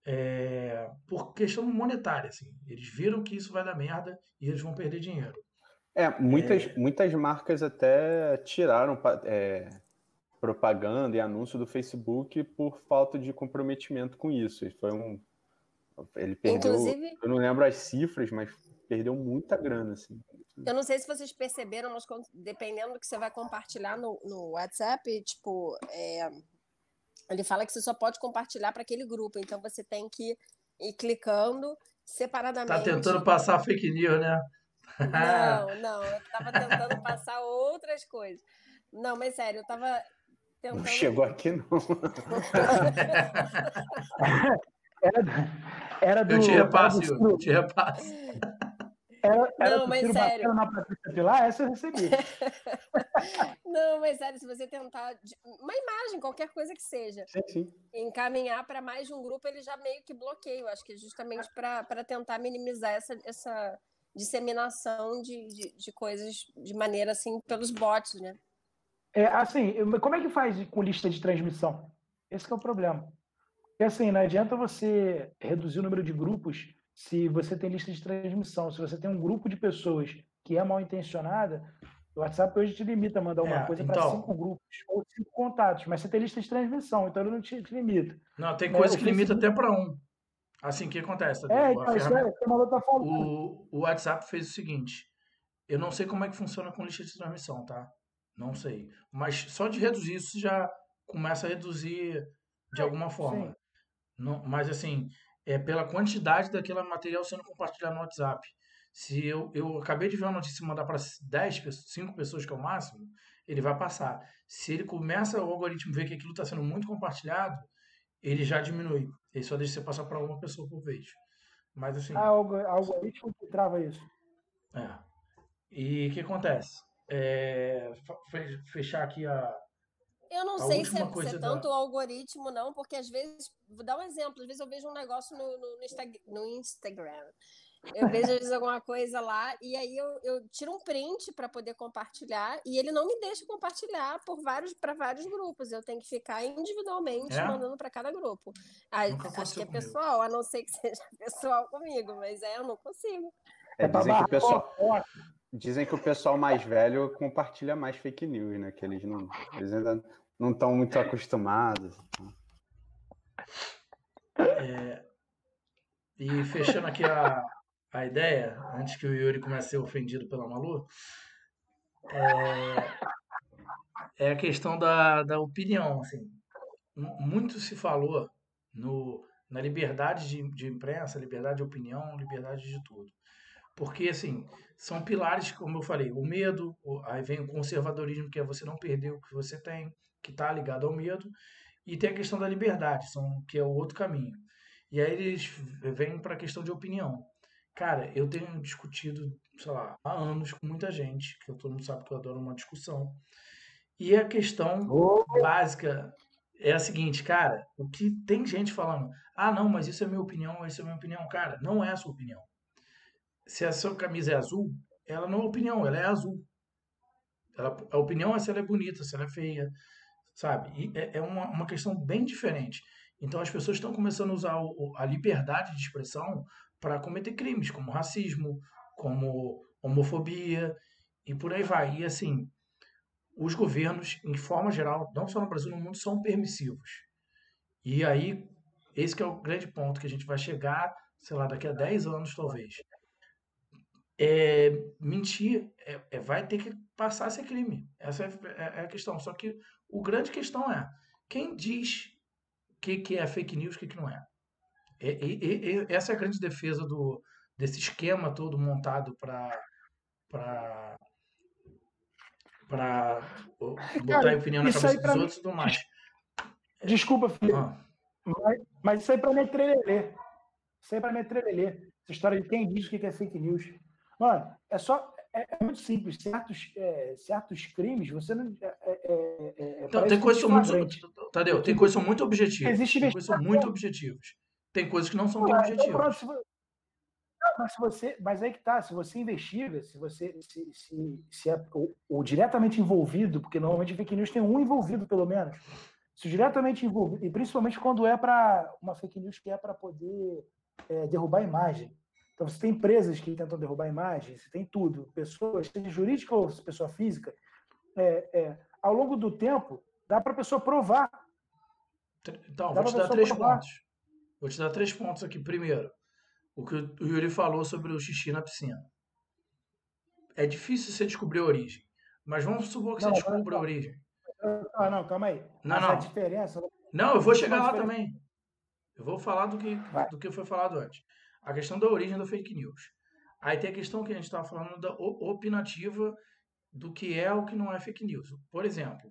É, por questão monetária, assim. Eles viram que isso vai dar merda e eles vão perder dinheiro. É, muitas, é... muitas marcas até tiraram é, propaganda e anúncio do Facebook por falta de comprometimento com isso. Foi um. Ele perdeu. Inclusive... Eu não lembro as cifras, mas perdeu muita grana, assim. Eu não sei se vocês perceberam, mas dependendo do que você vai compartilhar no, no WhatsApp, tipo, é, ele fala que você só pode compartilhar para aquele grupo, então você tem que ir clicando separadamente. Tá tentando passar fake news, né? Não, não, eu tava tentando passar outras coisas. Não, mas sério, eu tava tentando. Não chegou aqui, não. era, era do. Eu te repasso, eu te repasso. Era, era não, mas sério. na Patrícia Pilar, essa eu recebi. não, mas sério, se você tentar uma imagem, qualquer coisa que seja, sim, sim. encaminhar para mais de um grupo, ele já meio que bloqueia. Eu acho que é justamente para tentar minimizar essa, essa disseminação de, de, de, coisas de maneira assim pelos bots, né? É, assim, como é que faz com lista de transmissão? Esse é o problema. Porque assim, não adianta você reduzir o número de grupos se você tem lista de transmissão, se você tem um grupo de pessoas que é mal intencionada, o WhatsApp hoje te limita a mandar uma é, coisa então, para cinco grupos ou cinco contatos, mas você tem lista de transmissão, então ele não te, te limita. Não, tem coisa que limita até para um. Assim, o que acontece? Tá é, então, isso é, tá falando. O, o WhatsApp fez o seguinte, eu não sei como é que funciona com lista de transmissão, tá? Não sei. Mas só de reduzir isso já começa a reduzir de alguma forma. Não, mas assim, é pela quantidade daquele material sendo compartilhado no WhatsApp. Se eu, eu acabei de ver uma notícia mandar para 10, 5 pessoas, que é o máximo, ele vai passar. Se ele começa o algoritmo ver que aquilo está sendo muito compartilhado, ele já diminui. Ele só deixa você passar para uma pessoa por vez. Mas assim. Ah, o algoritmo que trava isso. É. E o que acontece? É, fechar aqui a, eu não sei se é, se é tanto o algoritmo, não, porque às vezes, vou dar um exemplo, às vezes eu vejo um negócio no, no, no, Insta, no Instagram. Eu vejo às vezes alguma coisa lá e aí eu, eu tiro um print para poder compartilhar e ele não me deixa compartilhar por vários para vários grupos. Eu tenho que ficar individualmente é? mandando para cada grupo. Aí, acho que é pessoal, a não ser que seja pessoal comigo, mas é, eu não consigo. É, dizem que o pessoal Dizem que o pessoal mais velho compartilha mais fake news, né? Que eles não, eles ainda não estão muito acostumados. É, e fechando aqui a, a ideia, antes que o Yuri comece a ser ofendido pela Malu, é, é a questão da, da opinião. Assim. Muito se falou no, na liberdade de, de imprensa, liberdade de opinião, liberdade de tudo. Porque, assim, são pilares, como eu falei, o medo, aí vem o conservadorismo, que é você não perder o que você tem, que está ligado ao medo, e tem a questão da liberdade, são, que é o outro caminho. E aí eles vêm para a questão de opinião. Cara, eu tenho discutido, sei lá, há anos com muita gente, que todo mundo sabe que eu adoro uma discussão. E a questão oh. básica é a seguinte, cara, o que tem gente falando, ah, não, mas isso é minha opinião, isso é minha opinião, cara, não é a sua opinião. Se a sua camisa é azul, ela não é opinião, ela é azul. Ela, a opinião é se ela é bonita, se ela é feia, sabe? É, é uma, uma questão bem diferente. Então as pessoas estão começando a usar o, a liberdade de expressão para cometer crimes, como racismo, como homofobia e por aí vai. E assim, os governos, em forma geral, não só no Brasil, no mundo, são permissivos. E aí, esse é o grande ponto que a gente vai chegar, sei lá, daqui a 10 anos, talvez. É, mentir é, é, vai ter que passar a ser crime. Essa é, é, é, a questão. Só que o grande questão é quem diz o que, que é fake news e o que, que não é. E, essa é a grande defesa do, desse esquema todo montado para para botar Cara, opinião na cabeça dos outros e tudo mais. Desculpa, Felipe. Ah. Mas, mas, isso aí para me trelelê. Isso aí para me trelelê. Essa história de quem diz o que é fake news. Mano, é só. É, é muito simples. Certos, é, certos crimes, você não. Não, tem coisas muito. Tadeu, tem coisas muito objetivas. Existe tem coisas muito objetivas. Tem coisas que não são tão então objetivas. Então, mas se você, mas aí que tá, se você investiga, se você se, se, se é o, o, diretamente envolvido, porque normalmente fake news tem um envolvido pelo menos, se diretamente envolvido, e principalmente quando é para uma fake news que é para poder é, derrubar a imagem. Então você tem empresas que tentam derrubar a imagem, você tem tudo, pessoas, seja jurídica ou pessoa física, é, é, ao longo do tempo dá para a pessoa provar. Então, dá vou te dar três provar. pontos. Vou te dar três pontos aqui. Primeiro, o que o Yuri falou sobre o xixi na piscina. É difícil você descobrir a origem. Mas vamos supor que não, você descubra a origem. Ah, não, calma aí. Não, mas não. A diferença. Não, eu vou chegar lá também. Eu vou falar do que, do que foi falado antes. A questão da origem da fake news. Aí tem a questão que a gente estava falando da opinativa do que é o que não é fake news. Por exemplo,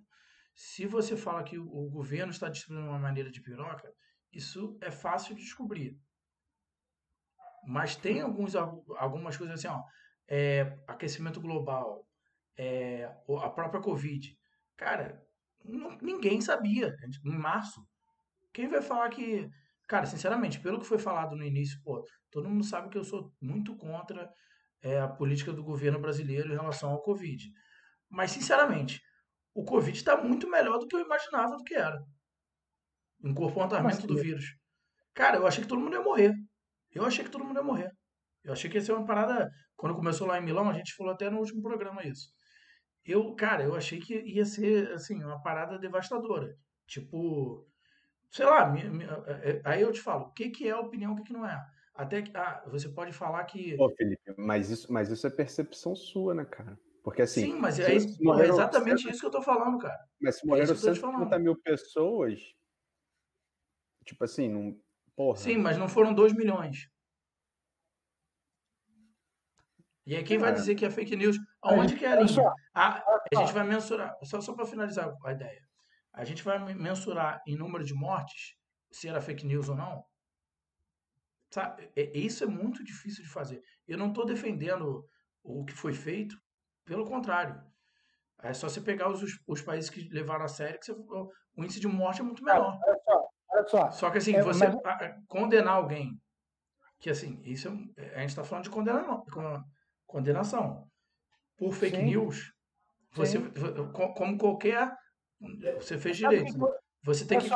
se você fala que o governo está distribuindo uma maneira de piroca, isso é fácil de descobrir. Mas tem alguns, algumas coisas assim, ó, é, aquecimento global, é, a própria Covid. Cara, ninguém sabia em março. Quem vai falar que. Cara, sinceramente, pelo que foi falado no início, pô, todo mundo sabe que eu sou muito contra é, a política do governo brasileiro em relação ao Covid. Mas, sinceramente, o Covid está muito melhor do que eu imaginava do que era. Em comportamento do vírus. Cara, eu achei que todo mundo ia morrer. Eu achei que todo mundo ia morrer. Eu achei que ia ser uma parada. Quando começou lá em Milão, a gente falou até no último programa isso. Eu, cara, eu achei que ia ser, assim, uma parada devastadora. Tipo, sei lá, é, é, aí eu te falo, o que, que é opinião, o que, que não é. Até que, ah, você pode falar que. Pô, Felipe, mas isso, mas isso é percepção sua, né, cara? Porque assim. Sim, mas é, é exatamente isso que eu tô falando, cara. Mas se morreram é 150 mil pessoas, tipo assim, não, Porra. Sim, mas não foram 2 milhões. E aí quem vai dizer que é fake news? Aonde que é a linha? A, a gente vai mensurar, só, só para finalizar a ideia. A gente vai mensurar em número de mortes se era fake news ou não. Sabe? Isso é muito difícil de fazer. Eu não estou defendendo o que foi feito, pelo contrário. É só você pegar os, os países que levaram a sério que você, o índice de morte é muito menor. Olha só, Olha só. Só que assim, é, você mas... condenar alguém, que assim, isso é, a gente está falando de condenação, condenação. Por fake Sim. news, você, Sim. como qualquer. Você fez direito. Você tem que.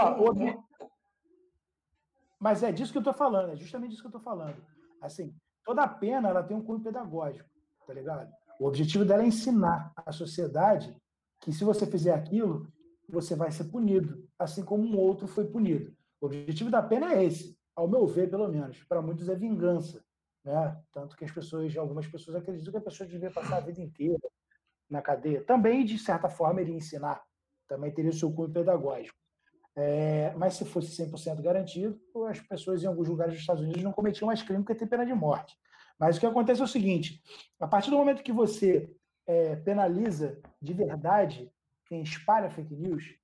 Mas é disso que eu estou falando, é justamente disso que eu estou falando. Assim, toda pena ela tem um cunho pedagógico, tá ligado? O objetivo dela é ensinar a sociedade que se você fizer aquilo, você vai ser punido, assim como um outro foi punido. O objetivo da pena é esse, ao meu ver, pelo menos. Para muitos é vingança. Né? Tanto que as pessoas, algumas pessoas acreditam que a pessoa devia passar a vida inteira na cadeia. Também, de certa forma, iria ensinar. Também teria o seu cunho pedagógico. É, mas se fosse 100% garantido, as pessoas em alguns lugares dos Estados Unidos não cometiam mais crime porque tem pena de morte. Mas o que acontece é o seguinte: a partir do momento que você é, penaliza de verdade quem espalha fake news,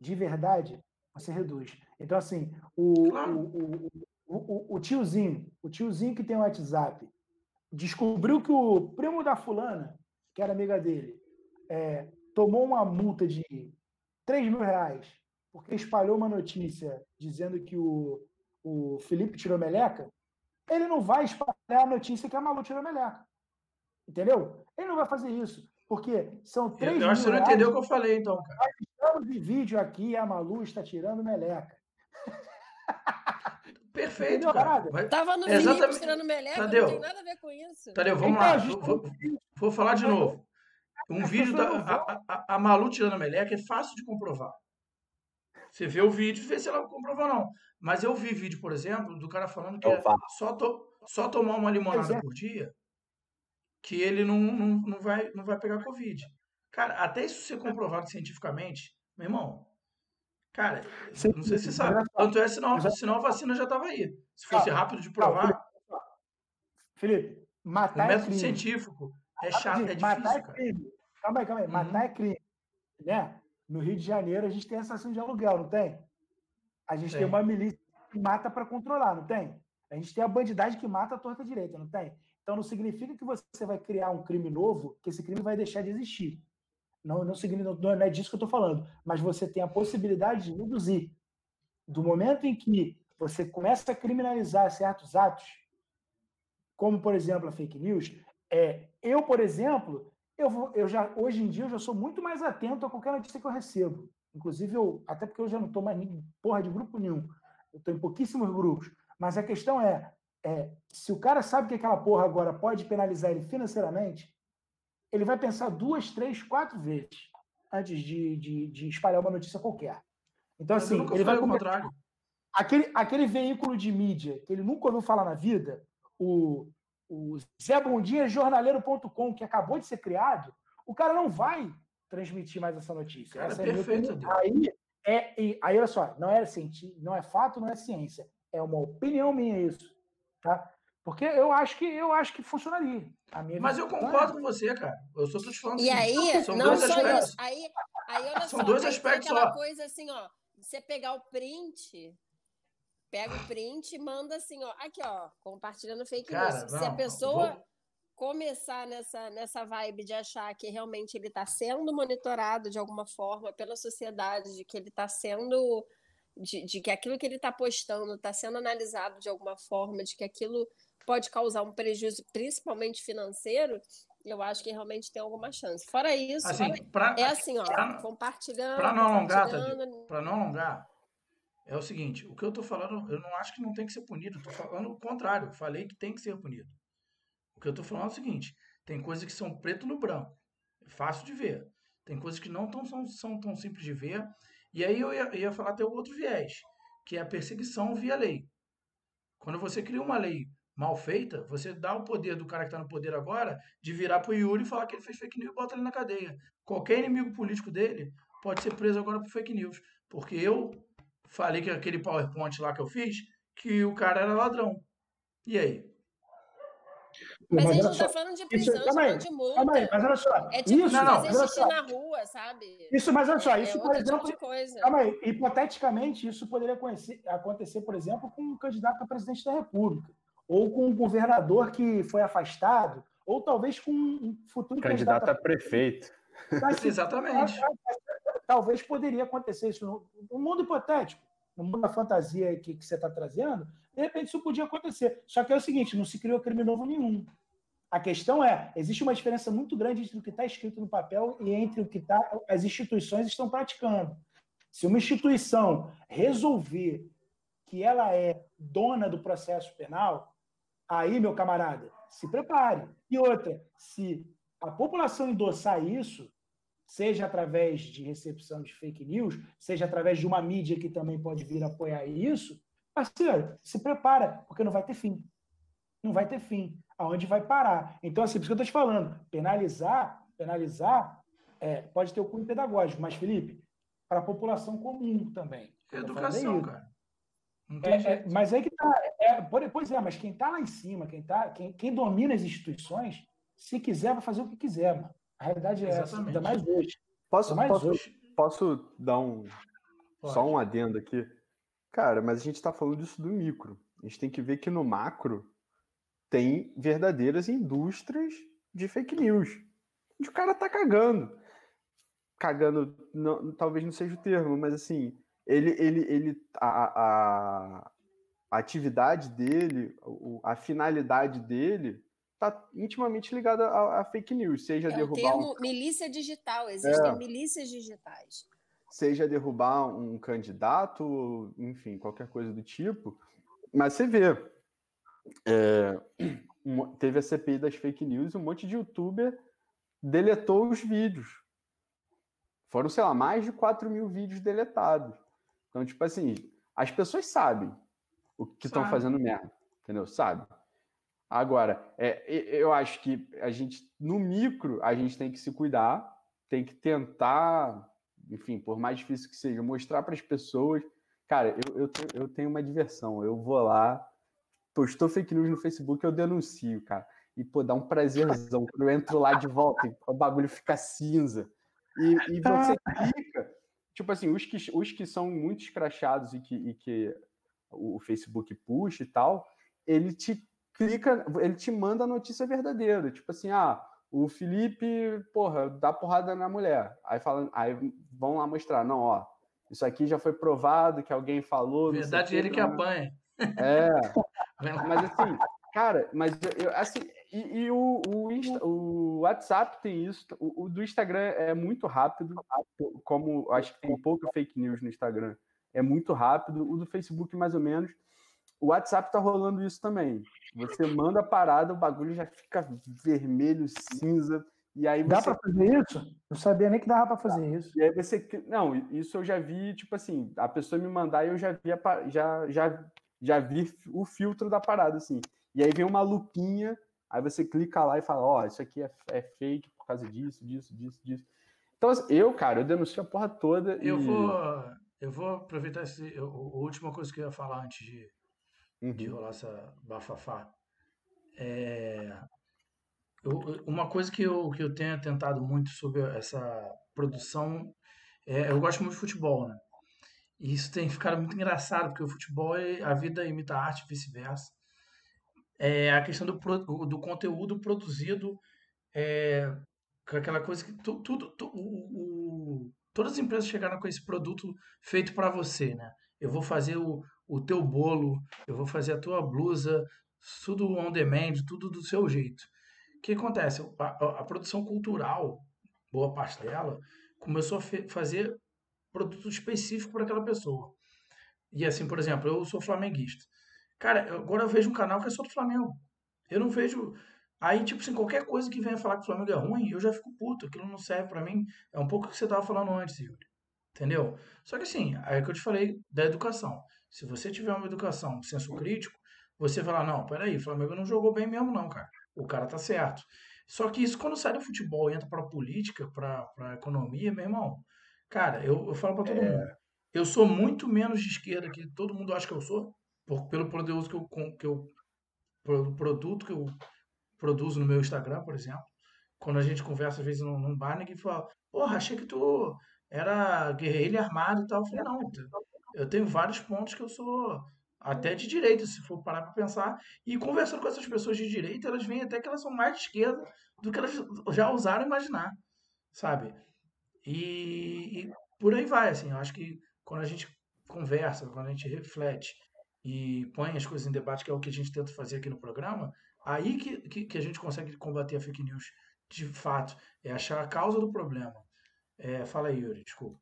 de verdade, você reduz. Então, assim, o, o, o, o tiozinho, o tiozinho que tem o WhatsApp, descobriu que o primo da fulana, que era amiga dele, é, tomou uma multa de 3 mil reais porque espalhou uma notícia dizendo que o, o Felipe tirou meleca, ele não vai espalhar a notícia que a Malu tirou meleca. Entendeu? Ele não vai fazer isso. Porque são 3 Eu, acho que você não entendeu o que eu falei, então, cara. estamos de vídeo aqui e a Malu está tirando meleca. Perfeito, cara. Vai- Tava no Exatamente. Felipe tirando meleca, Tadeu. não tem nada a ver com isso. Tadeu, vamos Então, lá. Vou, gente vou- tem- vou falar de novo. Um As vídeo da a, a- a Malu tirando a meleca é fácil de comprovar. Você vê o vídeo e vê se ela comprovou ou não. Mas eu vi vídeo, por exemplo, do cara falando que Eu é só, to- só tomar uma limonada é. por dia que ele não, não, não, vai, não vai pegar Covid. Cara, até isso ser comprovado cientificamente, meu irmão, cara, Sim, não sei se você sabe. só, Tanto é, senão, senão a vacina já estava aí. Se fosse Calma, rápido de calma, provar, Felipe, o matar é método crime. científico é chato, é Rapidinho, matar difícil, é cara. crime. Calma aí, calma aí. Uhum. Matar é crime. Né? No Rio de Janeiro, a gente tem assassino de aluguel, não tem? A gente tem, Tem. uma milícia que mata para controlar, não tem? A gente tem a bandidagem que mata a torta direita, não tem? Então não significa que você vai criar um crime novo, que esse crime vai deixar de existir. Não, não, significa, não é disso que eu estou falando. Mas você tem a possibilidade de reduzir. Do momento em que você começa a criminalizar certos atos, como por exemplo a fake news, é, eu, por exemplo, eu, vou, eu já hoje em dia eu já sou muito mais atento a qualquer notícia que eu recebo. Inclusive, eu, até porque eu já não estou mais em porra de grupo nenhum. Eu estou em pouquíssimos grupos. Mas a questão é, é, se o cara sabe que aquela porra agora pode penalizar ele financeiramente, ele vai pensar duas, três, quatro vezes antes de, de, de espalhar uma notícia qualquer. Então, Mas assim, ele vai contrário. aquele, aquele veículo de mídia que ele nunca ouviu falar na vida, o, o Zé Bondinha Jornaleiro.com, que acabou de ser criado, o cara não vai transmitir mais essa notícia. Cara, essa é a minha perfeito, aí, é, e- aí, olha só, não é, cienti, não é fato, não é ciência. É uma opinião minha isso. Tá? Porque eu acho que eu acho que funcionaria. A minha Mas eu é concordo com você, cara. Eu só tô te falando E assim, aí, são não dois só aspectos. isso. Aí, aí olha São só, dois aspectos aquela só. coisa assim, ó. Você pegar o print, pega o print e manda assim, ó. Aqui, ó, compartilhando fake Cara, news. Se a não, pessoa vou- começar nessa, nessa vibe de achar que realmente ele está sendo monitorado de alguma forma pela sociedade, de que ele está sendo. De, de que aquilo que ele está postando está sendo analisado de alguma forma, de que aquilo pode causar um prejuízo, principalmente financeiro, eu acho que realmente tem alguma chance. Fora isso, Assim, pra, é assim, ó, pra- compartilhando, pra não alongar. Para não alongar, é o seguinte: o que eu tô falando, eu não acho que não tem que ser punido. Tô falando o contrário. Falei que tem que ser punido. O que eu tô falando é o seguinte: tem coisas que são preto no branco, é fácil de ver. Tem coisas que não tão, são, são tão simples de ver. E aí eu ia, ia falar até o outro viés, que é a perseguição via lei. Quando você cria uma lei mal feita, você dá o poder do cara que está no poder agora de virar pro Yuri e falar que ele fez fake news e bota ele na cadeia. Qualquer inimigo político dele pode ser preso agora por fake news. Porque eu falei que aquele PowerPoint lá que eu fiz, que o cara era ladrão. E aí? Mas a gente não só, tá falando de isso- prisão, a tá calma de multa. calma aí, mas olha só. É tipo isso, Não, não, fazer mas xixi na rua, sabe? isso, mas olha só, é, isso, é por outro exemplo, tipo de coisa. Calma aí. Hipoteticamente, isso poderia acontecer, acontecer, por exemplo, com um candidato a presidente da República, ou com um governador que foi afastado, ou talvez com um futuro Candidato a candidato. prefeito. Mas, assim, Exatamente. Talvez poderia acontecer isso no, mundo hipotético, no mundo da fantasia que, que você está trazendo, de repente isso podia acontecer. Só que é o seguinte, não se criou crime novo nenhum. A questão é, existe uma diferença muito grande entre o que está escrito no papel e entre o que tá, as instituições estão praticando. Se uma instituição resolver que ela é dona do processo penal, aí, meu camarada, se prepare. E outra, se a população endossar isso, seja através de recepção de fake news, seja através de uma mídia que também pode vir apoiar isso, parceiro, se prepara, porque não vai ter fim. Não vai ter fim. Aonde vai parar? Então, assim, por isso que eu estou te falando, penalizar, penalizar, é, pode ter o cunho pedagógico, mas, Felipe, para a população comum também. Educação, cara. É, é, mas aí que tá. é, pois é, mas quem está lá em cima, quem, tá, quem, quem domina as instituições, se quiser, vai fazer o que quiser, mano. A realidade é essa, Exatamente. ainda mais hoje. Posso, Mas posso, hoje- posso dar um, Pode. Só um adendo aqui. Cara, mas a gente está falando disso do micro. A gente tem que ver que no macro tem verdadeiras indústrias de fake news. Onde o cara tá cagando. Cagando, não, talvez não seja o termo, mas assim, ele, ele, ele a, a, a atividade dele, a finalidade dele está intimamente ligada a, a, fake news, seja é derrubar. O termo um... milícia digital, existem é. milícias digitais. Seja derrubar um candidato, enfim, qualquer coisa do tipo. Mas você vê, é, teve a CPI das fake news, um monte de youtuber deletou os vídeos. Foram, sei lá, mais de 4 mil vídeos deletados. Então, tipo assim, as pessoas sabem o que estão fazendo merda, entendeu? Sabe? Agora, é, eu acho que a gente, no micro, a gente tem que se cuidar, tem que tentar, enfim, por mais difícil que seja, mostrar para as pessoas. Cara, eu, eu, eu tenho uma diversão, eu vou lá, postou fake news no Facebook, eu denuncio, cara. E, pô, dá um prazerzão. Quando eu entro lá de volta, o bagulho fica cinza. E, e você clica. Tipo assim, os que, os que são muito escrachados e que, e que o Facebook puxa e tal, ele te clica, ele te manda a notícia verdadeira. Tipo assim, ah, o Felipe, porra, dá porrada na mulher. Aí, fala, aí vão lá mostrar, não, ó, isso aqui já foi provado que alguém falou. Verdade, ele que, que apanha. É. mas assim, cara, mas eu, assim, e, e o, o, Insta, o, WhatsApp tem isso, o, o, do Instagram é muito rápido, como acho que tem pouca fake news no Instagram, é muito rápido, o do Facebook mais ou menos. O WhatsApp tá rolando isso também. Você manda a parada, o bagulho já fica vermelho, cinza. E aí você... Dá para fazer isso? Eu sabia nem que dava para fazer isso. E aí você. Não, isso eu já vi, tipo assim, a pessoa me mandar e eu já vi, a... já, já, já vi o filtro da parada, assim. E aí vem uma lupinha, aí você clica lá e fala: Ó, oh, isso aqui é, é fake por causa disso, disso, disso, disso. Então, assim, eu, cara, eu denuncio a porra toda. Eu, e... vou, eu vou aproveitar esse, a última coisa que eu ia falar antes de, uhum. de rolar essa bafafá. É, eu, uma coisa que eu, que eu tenho tentado muito sobre essa produção, é, eu gosto muito de futebol, né? E isso tem ficado muito engraçado, porque o futebol, é, a vida imita a arte e vice-versa. É a questão do, do conteúdo produzido, é, aquela coisa que tu, tudo, tu, o, o, todas as empresas chegaram com esse produto feito para você, né? Eu vou fazer o, o teu bolo, eu vou fazer a tua blusa, tudo on demand, tudo do seu jeito. O que acontece? A, a produção cultural, boa parte dela, começou a fazer produto específico para aquela pessoa. E assim, por exemplo, eu sou flamenguista. Cara, agora eu vejo um canal que é só do Flamengo. Eu não vejo. Aí, tipo assim, qualquer coisa que venha falar que o Flamengo é ruim, eu já fico puto. Aquilo não serve para mim. É um pouco o que você tava falando antes, Yuri. Entendeu? Só que assim, é que eu te falei da educação. Se você tiver uma educação, um senso crítico, você vai lá, não, peraí, o Flamengo não jogou bem mesmo, não, cara. O cara tá certo. Só que isso quando sai do futebol e entra pra política, pra, pra economia, meu irmão, cara, eu, eu falo pra todo é... mundo. Eu sou muito menos de esquerda que todo mundo acha que eu sou, por, pelo produto que eu, que eu produto que eu produzo no meu Instagram, por exemplo. Quando a gente conversa, às vezes, num, num bar, ninguém fala, porra, achei que tu era guerrilha armado e tal. Eu falei, não, eu tenho vários pontos que eu sou até de direita, se for parar para pensar. E conversando com essas pessoas de direita, elas veem até que elas são mais de esquerda do que elas já ousaram imaginar, sabe? E, e por aí vai, assim. Eu acho que quando a gente conversa, quando a gente reflete e põe as coisas em debate, que é o que a gente tenta fazer aqui no programa, aí que, que, que a gente consegue combater a fake news de fato, é achar a causa do problema. É, fala aí, Yuri, desculpa.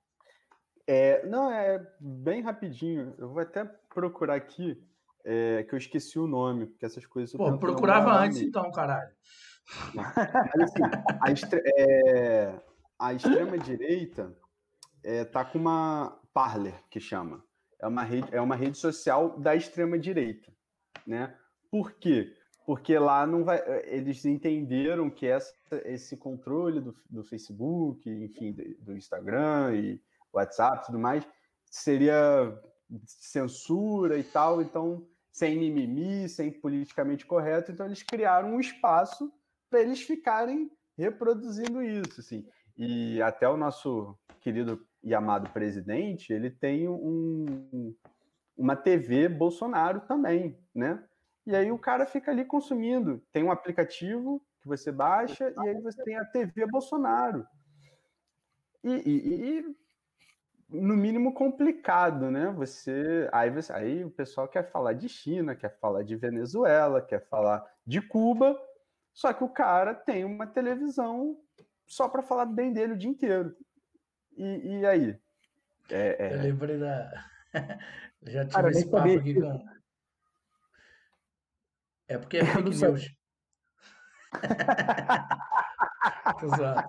É, não, é bem rapidinho. Eu vou até procurar aqui, é, que eu esqueci o nome, porque essas coisas. Pô, procurava antes então, caralho. Assim, a, estre é, a extrema-direita é, tá com uma Parler, que chama. É uma rede, é uma rede social da extrema-direita. Né? Por quê? Porque lá não vai. Eles entenderam que essa, esse controle do, do Facebook, enfim, do Instagram e WhatsApp e tudo mais, seria censura e tal, então sem mimimi, sem politicamente correto, então eles criaram um espaço para eles ficarem reproduzindo isso, assim. E até o nosso querido e amado presidente, ele tem um, uma TV Bolsonaro também, né? E aí o cara fica ali consumindo. Tem um aplicativo que você baixa e aí você tem a TV Bolsonaro. E, e, e no mínimo complicado, né? Você aí, você aí o pessoal quer falar de China, quer falar de Venezuela, quer falar de Cuba, só que o cara tem uma televisão só para falar bem dele o dia inteiro. E, e aí? É, é... Eu lembrei da. Já tive cara, esse papo aqui com. É porque é fake news. Tô zoando.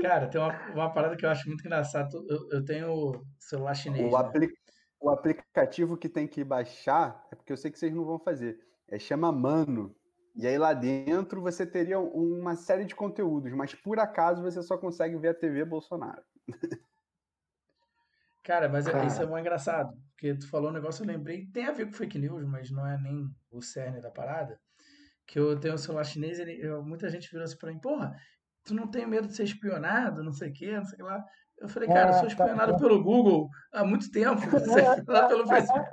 Cara, tem uma, uma parada que eu acho muito engraçada. Eu, eu tenho celular chinês. O, né? apli o aplicativo que tem que baixar, é porque eu sei que vocês não vão fazer. É chama Mano. E aí lá dentro você teria uma série de conteúdos, mas por acaso você só consegue ver a TV Bolsonaro. Cara, mas Cara. isso é muito engraçado, porque tu falou um negócio, eu lembrei, tem a ver com fake news, mas não é nem o cerne da parada, que eu tenho um celular chinês, ele, eu, muita gente virou assim pra mim, porra, tu não tem medo de ser espionado, não sei o quê, não sei o que lá. Eu falei, cara, eu sou é, tá, espionado tá, pelo Google há muito tempo, você lá pelo Facebook.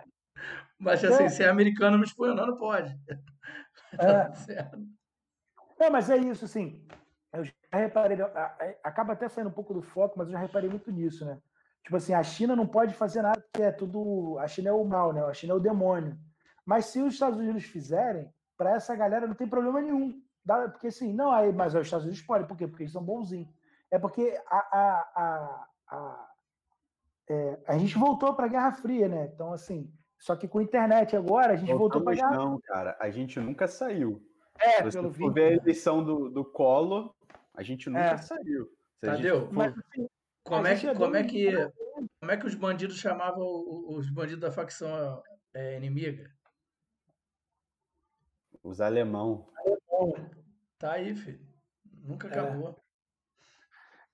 Mas assim, é. se é americano me espionando, pode. Tá é. é, mas é isso, assim. Eu já reparei, acaba até saindo um pouco do foco, mas eu já reparei muito nisso, né? Tipo assim, a China não pode fazer nada porque é tudo. A China é o mal, né? A China é o demônio. Mas se os Estados Unidos fizerem, para essa galera não tem problema nenhum. Porque assim, não, aí, mas os Estados Unidos podem, por quê? Porque eles são bonzinhos. É porque a, a, a, a, é, a gente voltou para a Guerra Fria, né? Então, assim, só que com a internet agora, a gente voltou para a Não, cara, a gente nunca saiu. É, Se pelo for ver a eleição do, do Collor, a gente nunca é. saiu. Tadeu, for... mas, assim, como, é que, como, é que, como é que os bandidos chamavam os bandidos da facção é, inimiga? Os alemão. Tá aí, filho. Nunca é. acabou.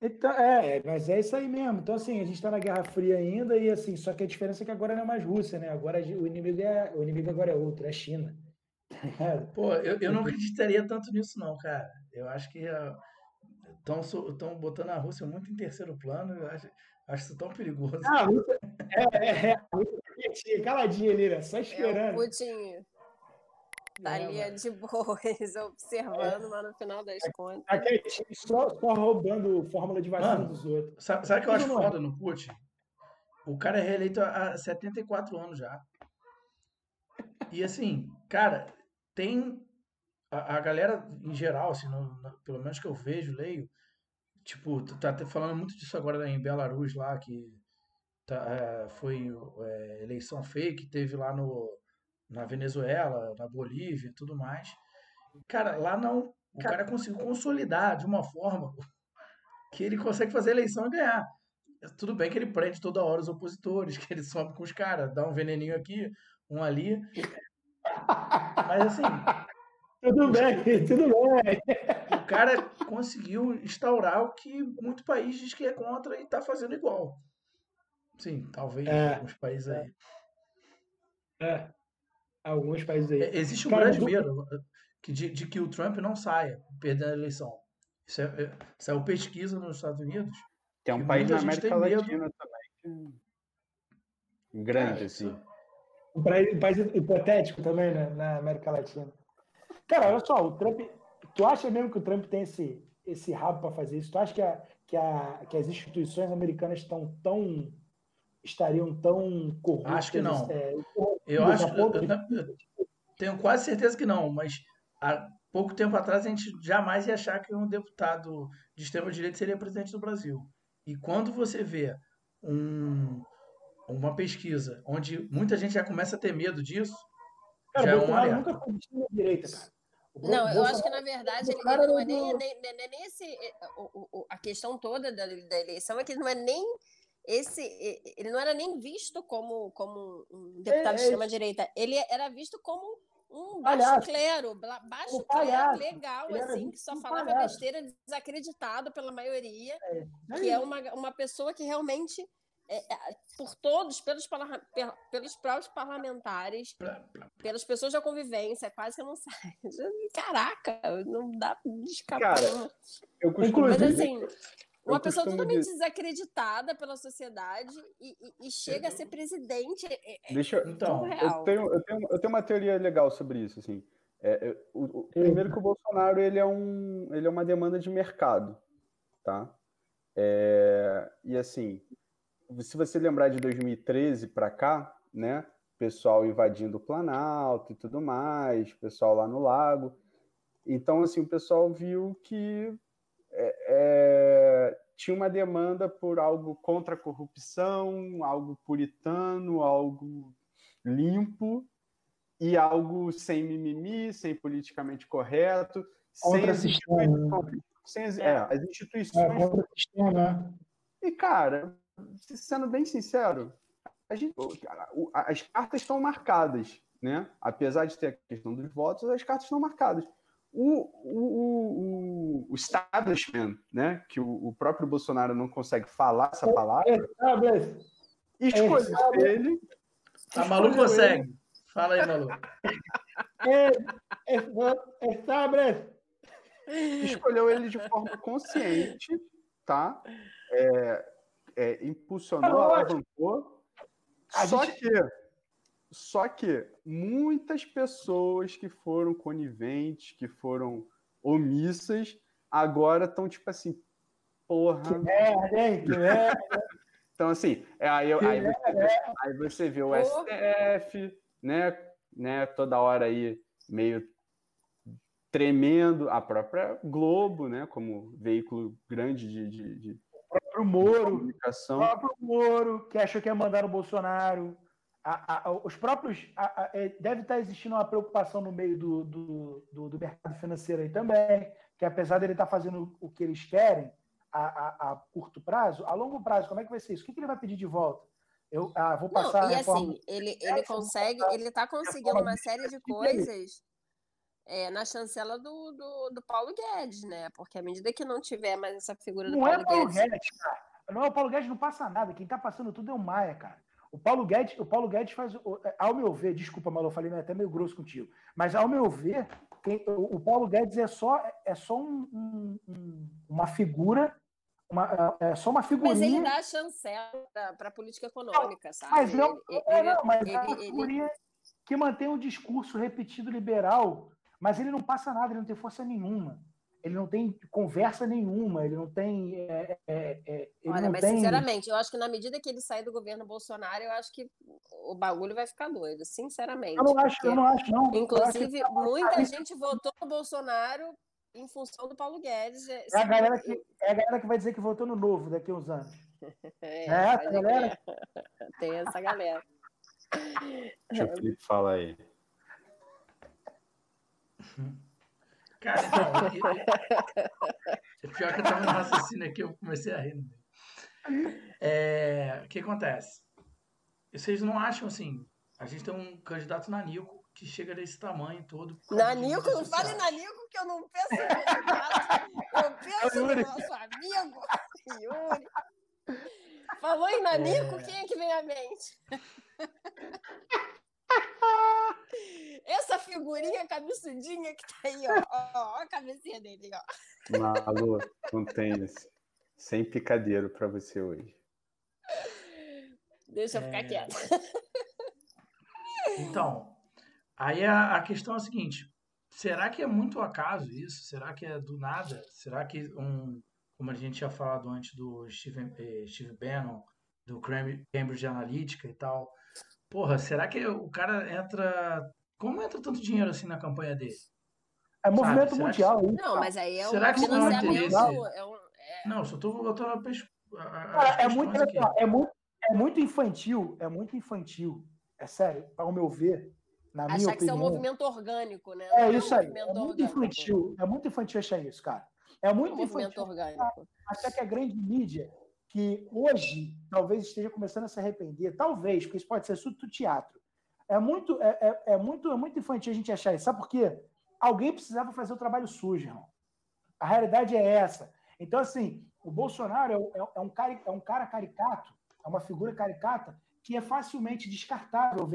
Então, é, mas é isso aí mesmo. Então, assim, a gente está na Guerra Fria ainda, e assim, só que a diferença é que agora não é mais Rússia, né? Agora o inimigo é. O inimigo agora é outro, é China. Tá Pô, eu, eu não acreditaria tanto nisso, não, cara. Eu acho que estão botando a Rússia muito em terceiro plano. Eu acho, acho isso tão perigoso. Ah, a Rússia, é, é, é, a Rússia caladinha ali, né? Só esperando. É, o Putin Tá ali é, de boas, observando, é. mas no final das contas. Aquele time só, só roubando fórmula de vacina Mano, dos outros. Sabe, sabe o que eu acho é. foda no Putin? O cara é reeleito há 74 anos já. E assim, cara, tem. A, a galera em geral, assim, no, no, pelo menos que eu vejo, leio, tipo, tá falando muito disso agora em Belarus lá, que tá, é, foi é, eleição fake, teve lá no na Venezuela, na Bolívia e tudo mais. Cara, lá não. O cara conseguiu consolidar de uma forma que ele consegue fazer eleição e ganhar. Tudo bem que ele prende toda hora os opositores, que ele sobe com os caras, dá um veneninho aqui, um ali. Mas assim. Tudo bem, tudo bem. O cara conseguiu instaurar o que muito país diz que é contra e está fazendo igual. Sim, talvez é. alguns países aí. É alguns países aí. É, existe um Cara, grande medo que de, de, que o Trump não saia perdendo a eleição. Isso é, é, saiu é pesquisa nos Estados Unidos. É um país na América Latina também. Grande, assim. Um país, um país hipotético também, né, na América Latina. Cara, olha só, o Trump. Tu acha mesmo que o Trump tem esse, esse rabo para fazer isso? Tu acha que, a, que, a, que as instituições americanas estão tão estariam tão corruptas? Acho que não. É, eu acho eu, eu, eu, tenho quase certeza que não, mas há pouco tempo atrás a gente jamais ia achar que um deputado de extrema direita seria presidente do Brasil. E quando você vê um, uma pesquisa onde muita gente já começa a ter medo disso, cara, já é um alerta. nunca foi de extrema direita, cara. Não, eu acho que na verdade ele, ele não é nem, nem, nem, nem esse. A questão toda da, da eleição é que não é nem esse ele não era nem visto como, como um deputado é, de é extrema-direita, ele era visto como um baixo palhaço. clero, baixo um clero legal, assim, que só falava palhaço. besteira, desacreditado pela maioria, é, é que é uma, uma pessoa que realmente, é, é por todos, pelos, pelos próprios parlamentares, pelas pessoas da convivência, quase que não sai. Caraca, não dá de escapar. Cara, eu costumo Mas, assim, Uma pessoa totalmente dizer... desacreditada pela sociedade e, e, e chega a ser presidente. É, é Deixa eu, então, eu tenho, eu, tenho, eu tenho uma teoria legal sobre isso. Assim. É, é o, o, primeiro que o Bolsonaro ele é, um, ele é uma demanda de mercado. Tá? É, e assim, se você lembrar de 2013 para cá, né? Pessoal invadindo o Planalto e tudo mais, pessoal lá no lago. Então, assim, o pessoal viu que é, é, tinha uma demanda por algo contra a corrupção, algo puritano, algo limpo e algo sem mimimi, sem politicamente correto, contra sem, sistema. sem as, é, as instituições. É, contra o sistema. E, cara, sendo bem sincero, gente, as cartas estão marcadas, né? Apesar de ter a questão dos votos, as cartas estão marcadas o, o, o, o establishment, né, que o, o, próprio Bolsonaro não consegue falar essa palavra, escolheu ele. A Malu consegue. Fala aí, Malu. Establishment. Escolheu ele de forma consciente, tá? É, é, impulsionou, alavancou. Só gente... que só que muitas pessoas que foram coniventes, que foram omissas, agora estão tipo assim, porra. Que merda, hein? Que merda. então, assim, é, aí, aí, você, aí você vê o STF, né, né, toda hora aí meio tremendo, a própria Globo, né, como veículo grande de, de, de o próprio Moro, o próprio Moro, que achou que ia mandar o Bolsonaro a, a, os próprios. A, é, deve estar existindo uma preocupação no meio do, do, do, do, mercado financeiro aí também, que apesar dele estar fazendo o que eles querem a, a, curto prazo, a longo prazo, como é que vai ser isso? O que, que ele vai pedir de volta? Eu ah, vou passar. Não, e assim, ele, ele consegue, ele está conseguindo uma série de coisas. É, na chancela do, do, do, Paulo Guedes, né? Porque à medida que não tiver mais essa figura do não Paulo, é Paulo Guedes. Guedes cara. Não é o Paulo Guedes, não passa nada. Quem está passando tudo é o Maia, cara. O Paulo Guedes, o Paulo Guedes faz, é, ao meu ver, desculpa, Malu, eu falei até meio grosso contigo, mas ao meu ver, quem, o Paulo Guedes é só, é só um, um, uma figura, uma, é, é só uma figurinha. Mas ele dá a chancela para a política econômica, não, sabe? Mas, não, ele, é, não, mas ele, é uma figurinha ele... que mantém um discurso repetido liberal, mas ele não passa nada, ele não tem força nenhuma ele não tem conversa nenhuma, ele não tem. É, é, é, ele Olha, não mas tem... sinceramente, eu acho que na medida que ele sair do governo Bolsonaro, eu acho que o bagulho vai ficar doido, sinceramente. Eu não acho, eu não acho, não. Inclusive, que... muita gente votou no Bolsonaro em função do Paulo Guedes. É, é a, galera que, é a galera que vai dizer que votou no novo daqui a uns anos. É, é essa galera? Tem essa galera. Deixa o Felipe falar aí. Cara, então. é pior que eu tava no raciocínio aqui, eu comecei a rir. É, o que acontece? Vocês não acham assim? A gente tem um candidato Nanico que chega desse tamanho todo. Nanico, não fale Nanico que eu não penso no candidato. Eu penso no nosso amigo Yuri. Falou em Nanico, é... quem é que vem à mente? Essa figurinha cabeçudinha que tá aí, ó. ó, ó a cabecinha dele, ó. Malu, um tênis. Sem picadeiro para você hoje. Deixa eu ficar é... quieta. Então, aí a, a questão é a seguinte: será que é muito acaso isso? Será que é do nada? Será que um, como a gente tinha falado antes do Steve, eh, Steve Bannon, do Cambridge Analytica e tal, porra, será que o cara entra. Como entra tanto dinheiro assim na campanha dele? É movimento mundial. Que... Não, mas aí é um será financiamento. É um, é... Não, só tô botando a pesquisa. É muito, é, muito, é muito infantil, é muito infantil. É sério, ao meu ver, na achar minha que opinião. isso é um movimento orgânico, né? É, isso aí. É muito orgânico. infantil. É muito infantil achar isso, cara. É muito um infantil. Orgânico. Achar que a grande mídia que hoje talvez esteja começando a se arrepender, talvez, porque isso pode ser tudo teatro. É muito, é, é, é, muito, é muito infantil a gente achar isso. Sabe por quê? Alguém precisava fazer o trabalho sujo, irmão. A realidade é essa. Então, assim, o Bolsonaro é, é, é um, cara, é um cara caricato, é uma figura caricata que é facilmente descartável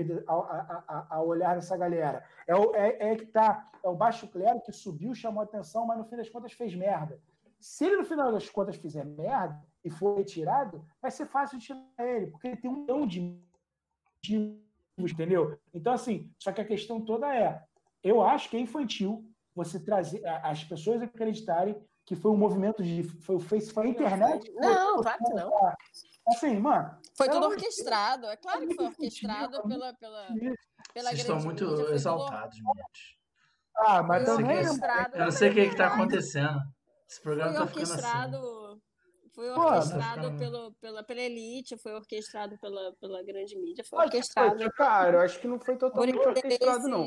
ao, olhar dessa galera. É, o, é, é que tá, é o baixo clero que subiu, chamou atenção, mas no fim das contas fez merda. se ele no final das contas fizer merda e for retirado, vai ser fácil de tirar ele, porque ele tem um milhão de motivos, entendeu? Então, assim, só que a questão toda é: eu acho que é infantil você trazer as pessoas acreditarem que foi um movimento de. Foi, foi, foi a internet. Não, foi, claro que não. Assim, mano. Foi tudo orquestrado. É claro que foi orquestrado pela, pela, pela Vocês estão muito mídia, exaltados, gente. Ah, mas Foi também. orquestrado. Eu não sei o que está acontecendo. Esse programa Foi tá ficando assim. Foi orquestrado pelo, pela, pela elite, foi orquestrado pela, pela grande mídia, foi Acho orquestrado Cara, eu acho que não foi totalmente orquestrado, não.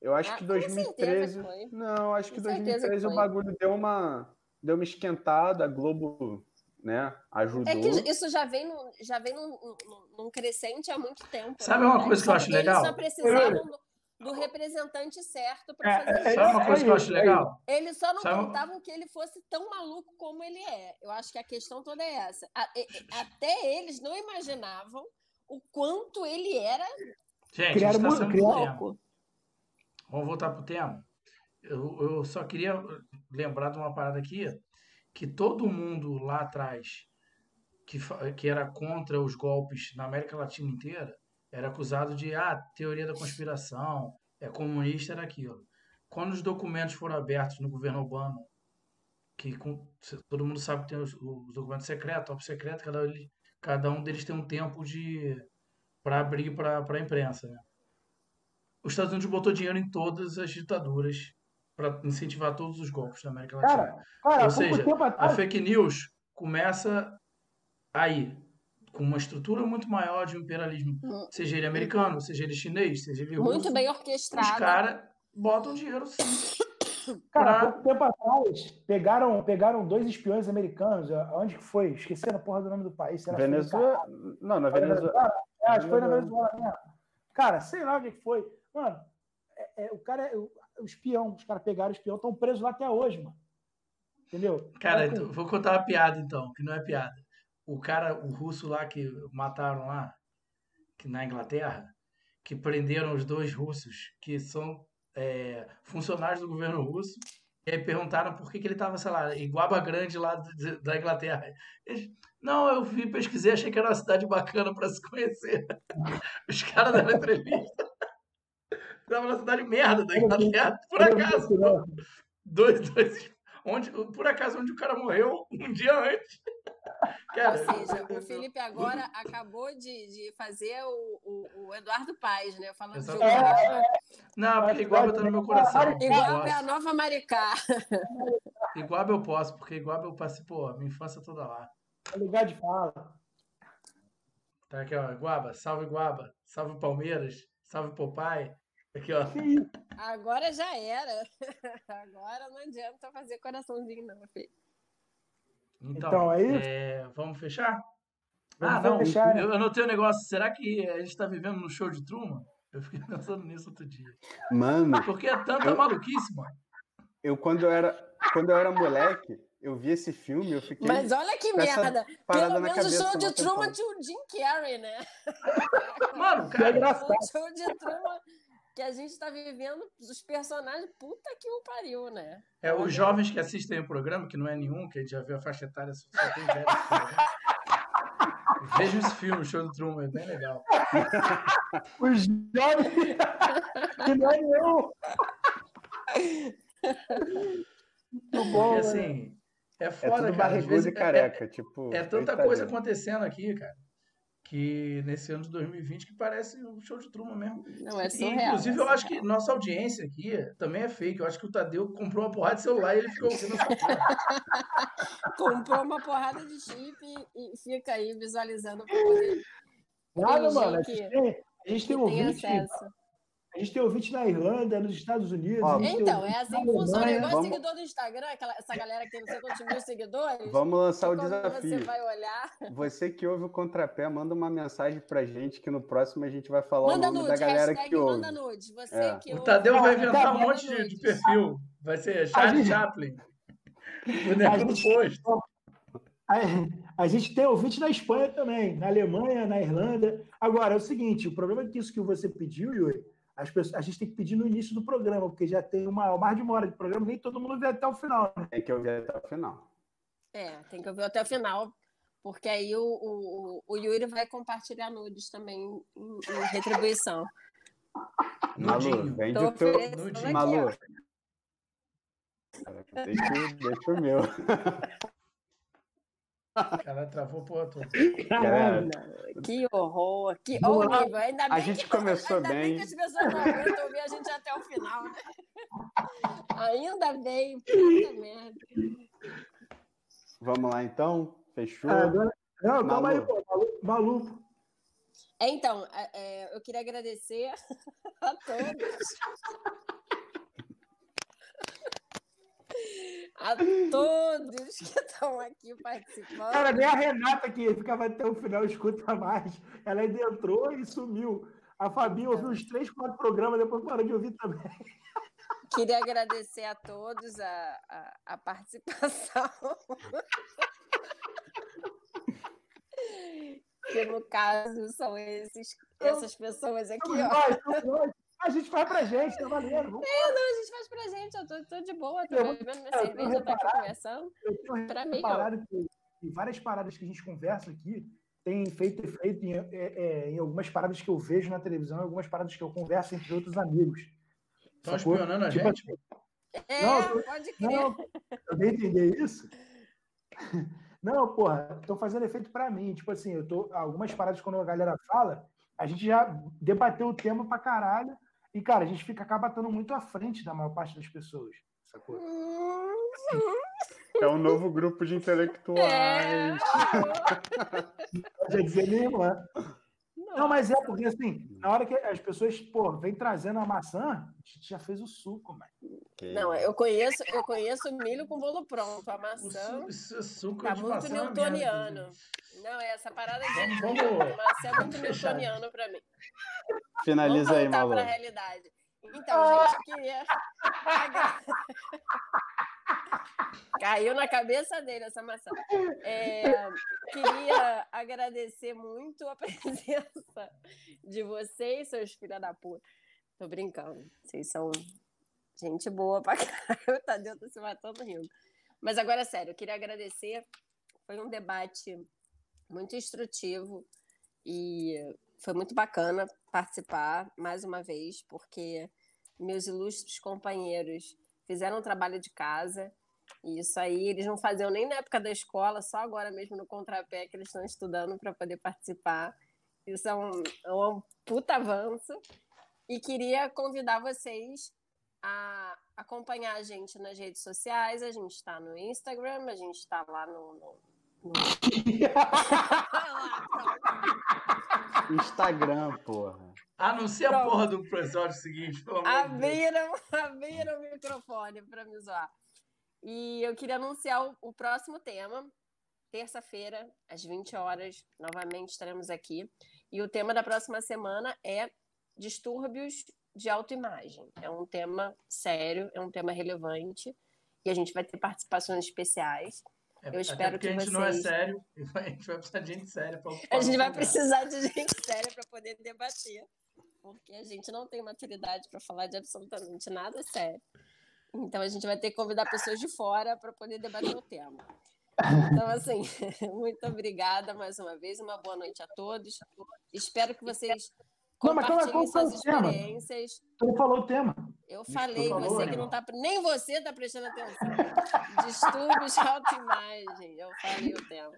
Eu acho Ah, que com certeza 2013. foi. Não, acho que Com certeza 2013 o foi. bagulho deu uma, deu uma esquentada, a Globo, né, ajudou. É que isso já vem, num, já vem num, num- num crescente há muito tempo. Sabe na uma coisa que eu acho eles legal? só precisavam do, do representante certo para É, fazer é, isso. Sabe uma coisa que eu acho é legal? Eles só não Sabe contavam que ele fosse tão maluco como ele é. Eu acho que a questão toda é essa. A- até eles não imaginavam o quanto ele era Gente, a Criaram gente tá muito- louco. Vamos voltar pro tema. Eu, eu só queria lembrar de uma parada aqui, que todo mundo lá atrás que, que era contra os golpes na América Latina inteira era acusado de ah, teoria da conspiração, é comunista, era aquilo. Quando os documentos foram abertos no governo Obama, que com- todo mundo sabe que tem os, os documentos secretos, top secreto, cada, cada um deles tem um tempo de para abrir para a imprensa, né? Os Estados Unidos botou dinheiro em todas as ditaduras para incentivar todos os golpes da América Latina. Cara, cara, Ou seja, tempo a atrás. fake news começa aí, com uma estrutura muito maior de um imperialismo, Hum. seja ele americano, seja ele chinês, seja ele russo. Muito bem Os orquestrado. caras botam dinheiro sim. Cara, há pra- pouco tempo atrás, pegaram, pegaram dois espiões americanos. Onde que foi? Esqueci a porra do nome do país. Será que foi Venezuela. Não, na Venezuela. É, acho que foi na Venezuela. Venezuela mesmo. Cara, sei lá onde é que foi. Mano, é- é, o cara é o, o espião. Os caras pegaram o espião, estão presos lá até hoje, mano. Entendeu? Cara, Então, então, vou contar uma piada então, que não é piada. O cara, o russo lá que mataram lá, que na Inglaterra, que prenderam os dois russos, que são é, funcionários do governo russo, e aí perguntaram por que, que ele estava, sei lá, em Guaba Grande lá da Inglaterra. Eles, não, eu vi, pesquisei, achei que era uma cidade bacana para se conhecer. Os caras deram entrevista. Estava na cidade merda da Inglaterra, por acaso. Dois, dois. Onde, por acaso, onde o cara morreu um dia antes. Cara, Ou seja, o Felipe agora acabou de, de fazer o, o, o Eduardo Paes, né? Falando de Exatamente. Iguaba. Não, porque Iguaba tá no meu coração. Iguaba é a nova Maricá. Iguaba eu posso, porque Iguaba eu passei, pô, minha infância toda lá. É lugar de fala. Tá aqui, ó. Iguaba, salve Iguaba, salve Palmeiras, salve Popeye. Aqui, ó. Agora já era. Agora não adianta fazer coraçãozinho, não, filho. Então, Então, é isso? é, vamos fechar? Vamos ah, não. fechar, né? Eu anotei um negócio. Será que a gente tá vivendo no show de Truman? Eu fiquei pensando nisso outro dia. Mano, Porque é tanta Eu- maluquice, mano. eu quando eu era, quando eu era moleque, eu vi esse filme, eu fiquei Mas olha que merda. Pelo menos o show de Truman tinha o Jim Carrey, né? Mano, Que é cara, engraçado. O show de Truman que a gente tá vivendo, os personagens, puta que o pariu, né? É, os jovens que assistem o programa, que não é nenhum, que a gente já viu a faixa etária, só tem velho. programa. Vejam esse filme, o show do Truman, é bem legal. Os jovens. que não é nenhum. Muito bom. Porque né? assim, é É foda, tudo cara. Às vezes e é- careca, tipo. É, é tanta coisa acontecendo aqui, cara, que nesse ano de 2020 que parece o show de Truman mesmo. Não, é E, surreal. inclusive, é eu acho que nossa audiência aqui também é fake. Eu acho que o Tadeu comprou uma porrada de celular e ele ficou ouvindo essa porra. Comprou uma porrada de chip e, e fica aí visualizando pra poder Nada, mano. A que- gente tem, a gente que tem tem. A gente tem ouvinte na Irlanda, nos Estados Unidos. Ó, Então, é assim que funciona. Igual Vamos- seguidor do Instagram, aquela, essa galera que tem não sei quantos mil seguidores. Vamos lançar o desafio. você vai olhar. Você que ouve o contrapé, manda uma mensagem pra gente que no próximo a gente vai falar Manda o nome nude, da galera que ouve. manda nude. Você É. que O ouve. Tadeu vai inventar um monte de, perfil. Vai ser Charlie gente- Chaplin. Boneco do gente- posto. A, gente tem ouvinte na Espanha também, na Alemanha, na Irlanda. Agora, é o seguinte: o problema é que isso que você pediu, Yuri, pessoas, a gente tem que pedir no início do programa, porque já tem uma, mais de uma hora de programa, nem todo mundo vê até o final. Né? Tem que ouvir até o final. É, tem que ouvir até o final, porque aí o, o, o Yuri vai compartilhar nudes também em, em retribuição. Malu, Nudinho. vende o teu. Nudinho. Malu. Deixa, deixa o meu. Ela travou por outro. Galera, Que horror, que horrível. Ainda A bem gente que, começou ainda bem. que as pessoas não aguentam ouvir a gente até o final, né? Ainda bem, puta merda. vamos lá então? Fechou? Ah, agora- Não, calma aí, pô. Malu, Malu. É, Então, é, é, eu queria agradecer a todos. A todos que estão aqui participando. Cara, nem a Renata que ficava até o final escuta mais. Ela ainda entrou e sumiu. A Fabinha ouviu uns três, quatro programas, depois parou de ouvir também. Queria agradecer a todos a, a, a participação. que no caso são esses, essas pessoas aqui, ó. nós, nós. A gente faz pra gente, tá valendo. Vamos Não, a gente faz pra gente, eu tô, tô de boa, tô Eu- bebendo minha eu tô cerveja, tô aqui conversando. Eu Pra mim, que várias paradas que a gente conversa aqui tem feito efeito em, é, é, em algumas paradas que eu vejo na televisão, em algumas paradas que eu converso entre outros amigos. Estão espionando a Tipo gente? É, Não, pode crer. Não, eu nem entender isso. Não, porra, tô fazendo efeito pra mim. Tipo assim, eu tô. Algumas paradas quando a galera fala, a gente já debateu o tema pra caralho. E, cara, a gente fica acaba estando muito à frente da maior parte das pessoas. Sacou? É um novo grupo de é, intelectuais. Pode dizer irmã. Não, mas é porque assim, na hora que as pessoas, pô, vem trazendo a maçã, a gente já fez o suco, mano. Que- não, eu conheço, eu conheço milho com bolo pronto, a O maçã. su- Isso suco Tá de muito maçã é newtoniano. gente. Não, essa parada de Vamos- vamos- maçã é muito newtoniano pra mim. Finaliza Vamos aí, Malu. para realidade. Então, gente, eu queria. Caiu na cabeça dele essa maçã. É, queria agradecer muito a presença de vocês, seus filha da puta. Tô brincando. Vocês são gente boa pra caralho. Tá se matando rindo. Mas agora, sério, eu queria agradecer. Foi um debate muito instrutivo e foi muito bacana participar mais uma vez, porque meus ilustres companheiros fizeram um trabalho de casa. E isso aí eles não faziam nem na época da escola, só agora mesmo no contrapé que eles estão estudando para poder participar. Isso é um, é um puta avanço. E queria convidar vocês a acompanhar a gente nas redes sociais. A gente está no Instagram, a gente está lá no. no, no... Instagram, porra. Anuncia a Pronto. porra do episódio seguinte, pelo amor de Deus. Abriram, abriram o microfone para me zoar. E eu queria anunciar o, o próximo tema. Terça-feira, às 20 horas, novamente estaremos aqui. E o tema da próxima semana é distúrbios de autoimagem. É um tema sério, é um tema relevante. E a gente vai ter participações especiais. É, Eu espero que a gente não é vocês- sério. A gente vai precisar de gente séria ocupar A gente vai precisar de gente séria para poder debater, porque a gente não tem maturidade para falar de absolutamente nada sério. Então a gente vai ter que convidar pessoas de fora para poder debater o tema. Então, assim, muito obrigada mais uma vez, uma boa noite a todos. Espero que vocês Não, mas qual suas experiências. Tu não falou o tema. Eu falei, falou, você que né? não tá. Nem você está prestando atenção. Distúrbios de autoimagem. Eu falei o tema.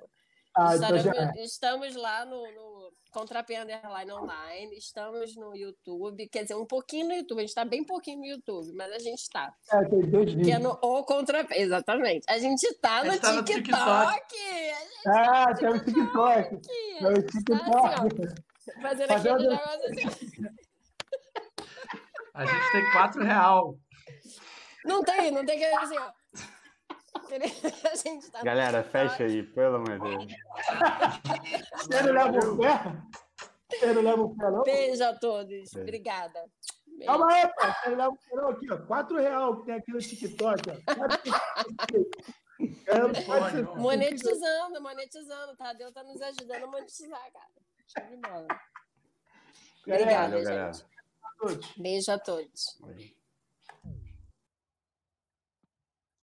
Ah, então já. Estaremos- Estamos lá no, no Contrapé Underline Online, estamos no YouTube, quer dizer, um pouquinho no YouTube, a gente está bem pouquinho no YouTube, mas a gente está. É, tem dois Que é vídeos. no O Contrapé, exatamente. A gente está no, tá no TikTok! TikTok. Ah, tem o TikTok. Tem o Tá assim, TikTok. fazendo Fazendo- aquele negócio assim. A gente tem 4 real. Não tem, não tem que assim, ó. A gente tá Galera, fecha aí, pelo amor de Deus. Você não leva o pé? Você não leva o pé, não? Beijo a todos. Beijo. Obrigada. Beijo. Calma aí, pô. Você não leva o pé, não? Aqui, ó. 4 reais que tem aqui no TikTok, ó. É. Monetizando, monetizando. Tadeu tá nos ajudando a monetizar, cara. Show de bola. Galera, Obrigada, Valeu, galera. gente. todos. Beijo a todos. Oi.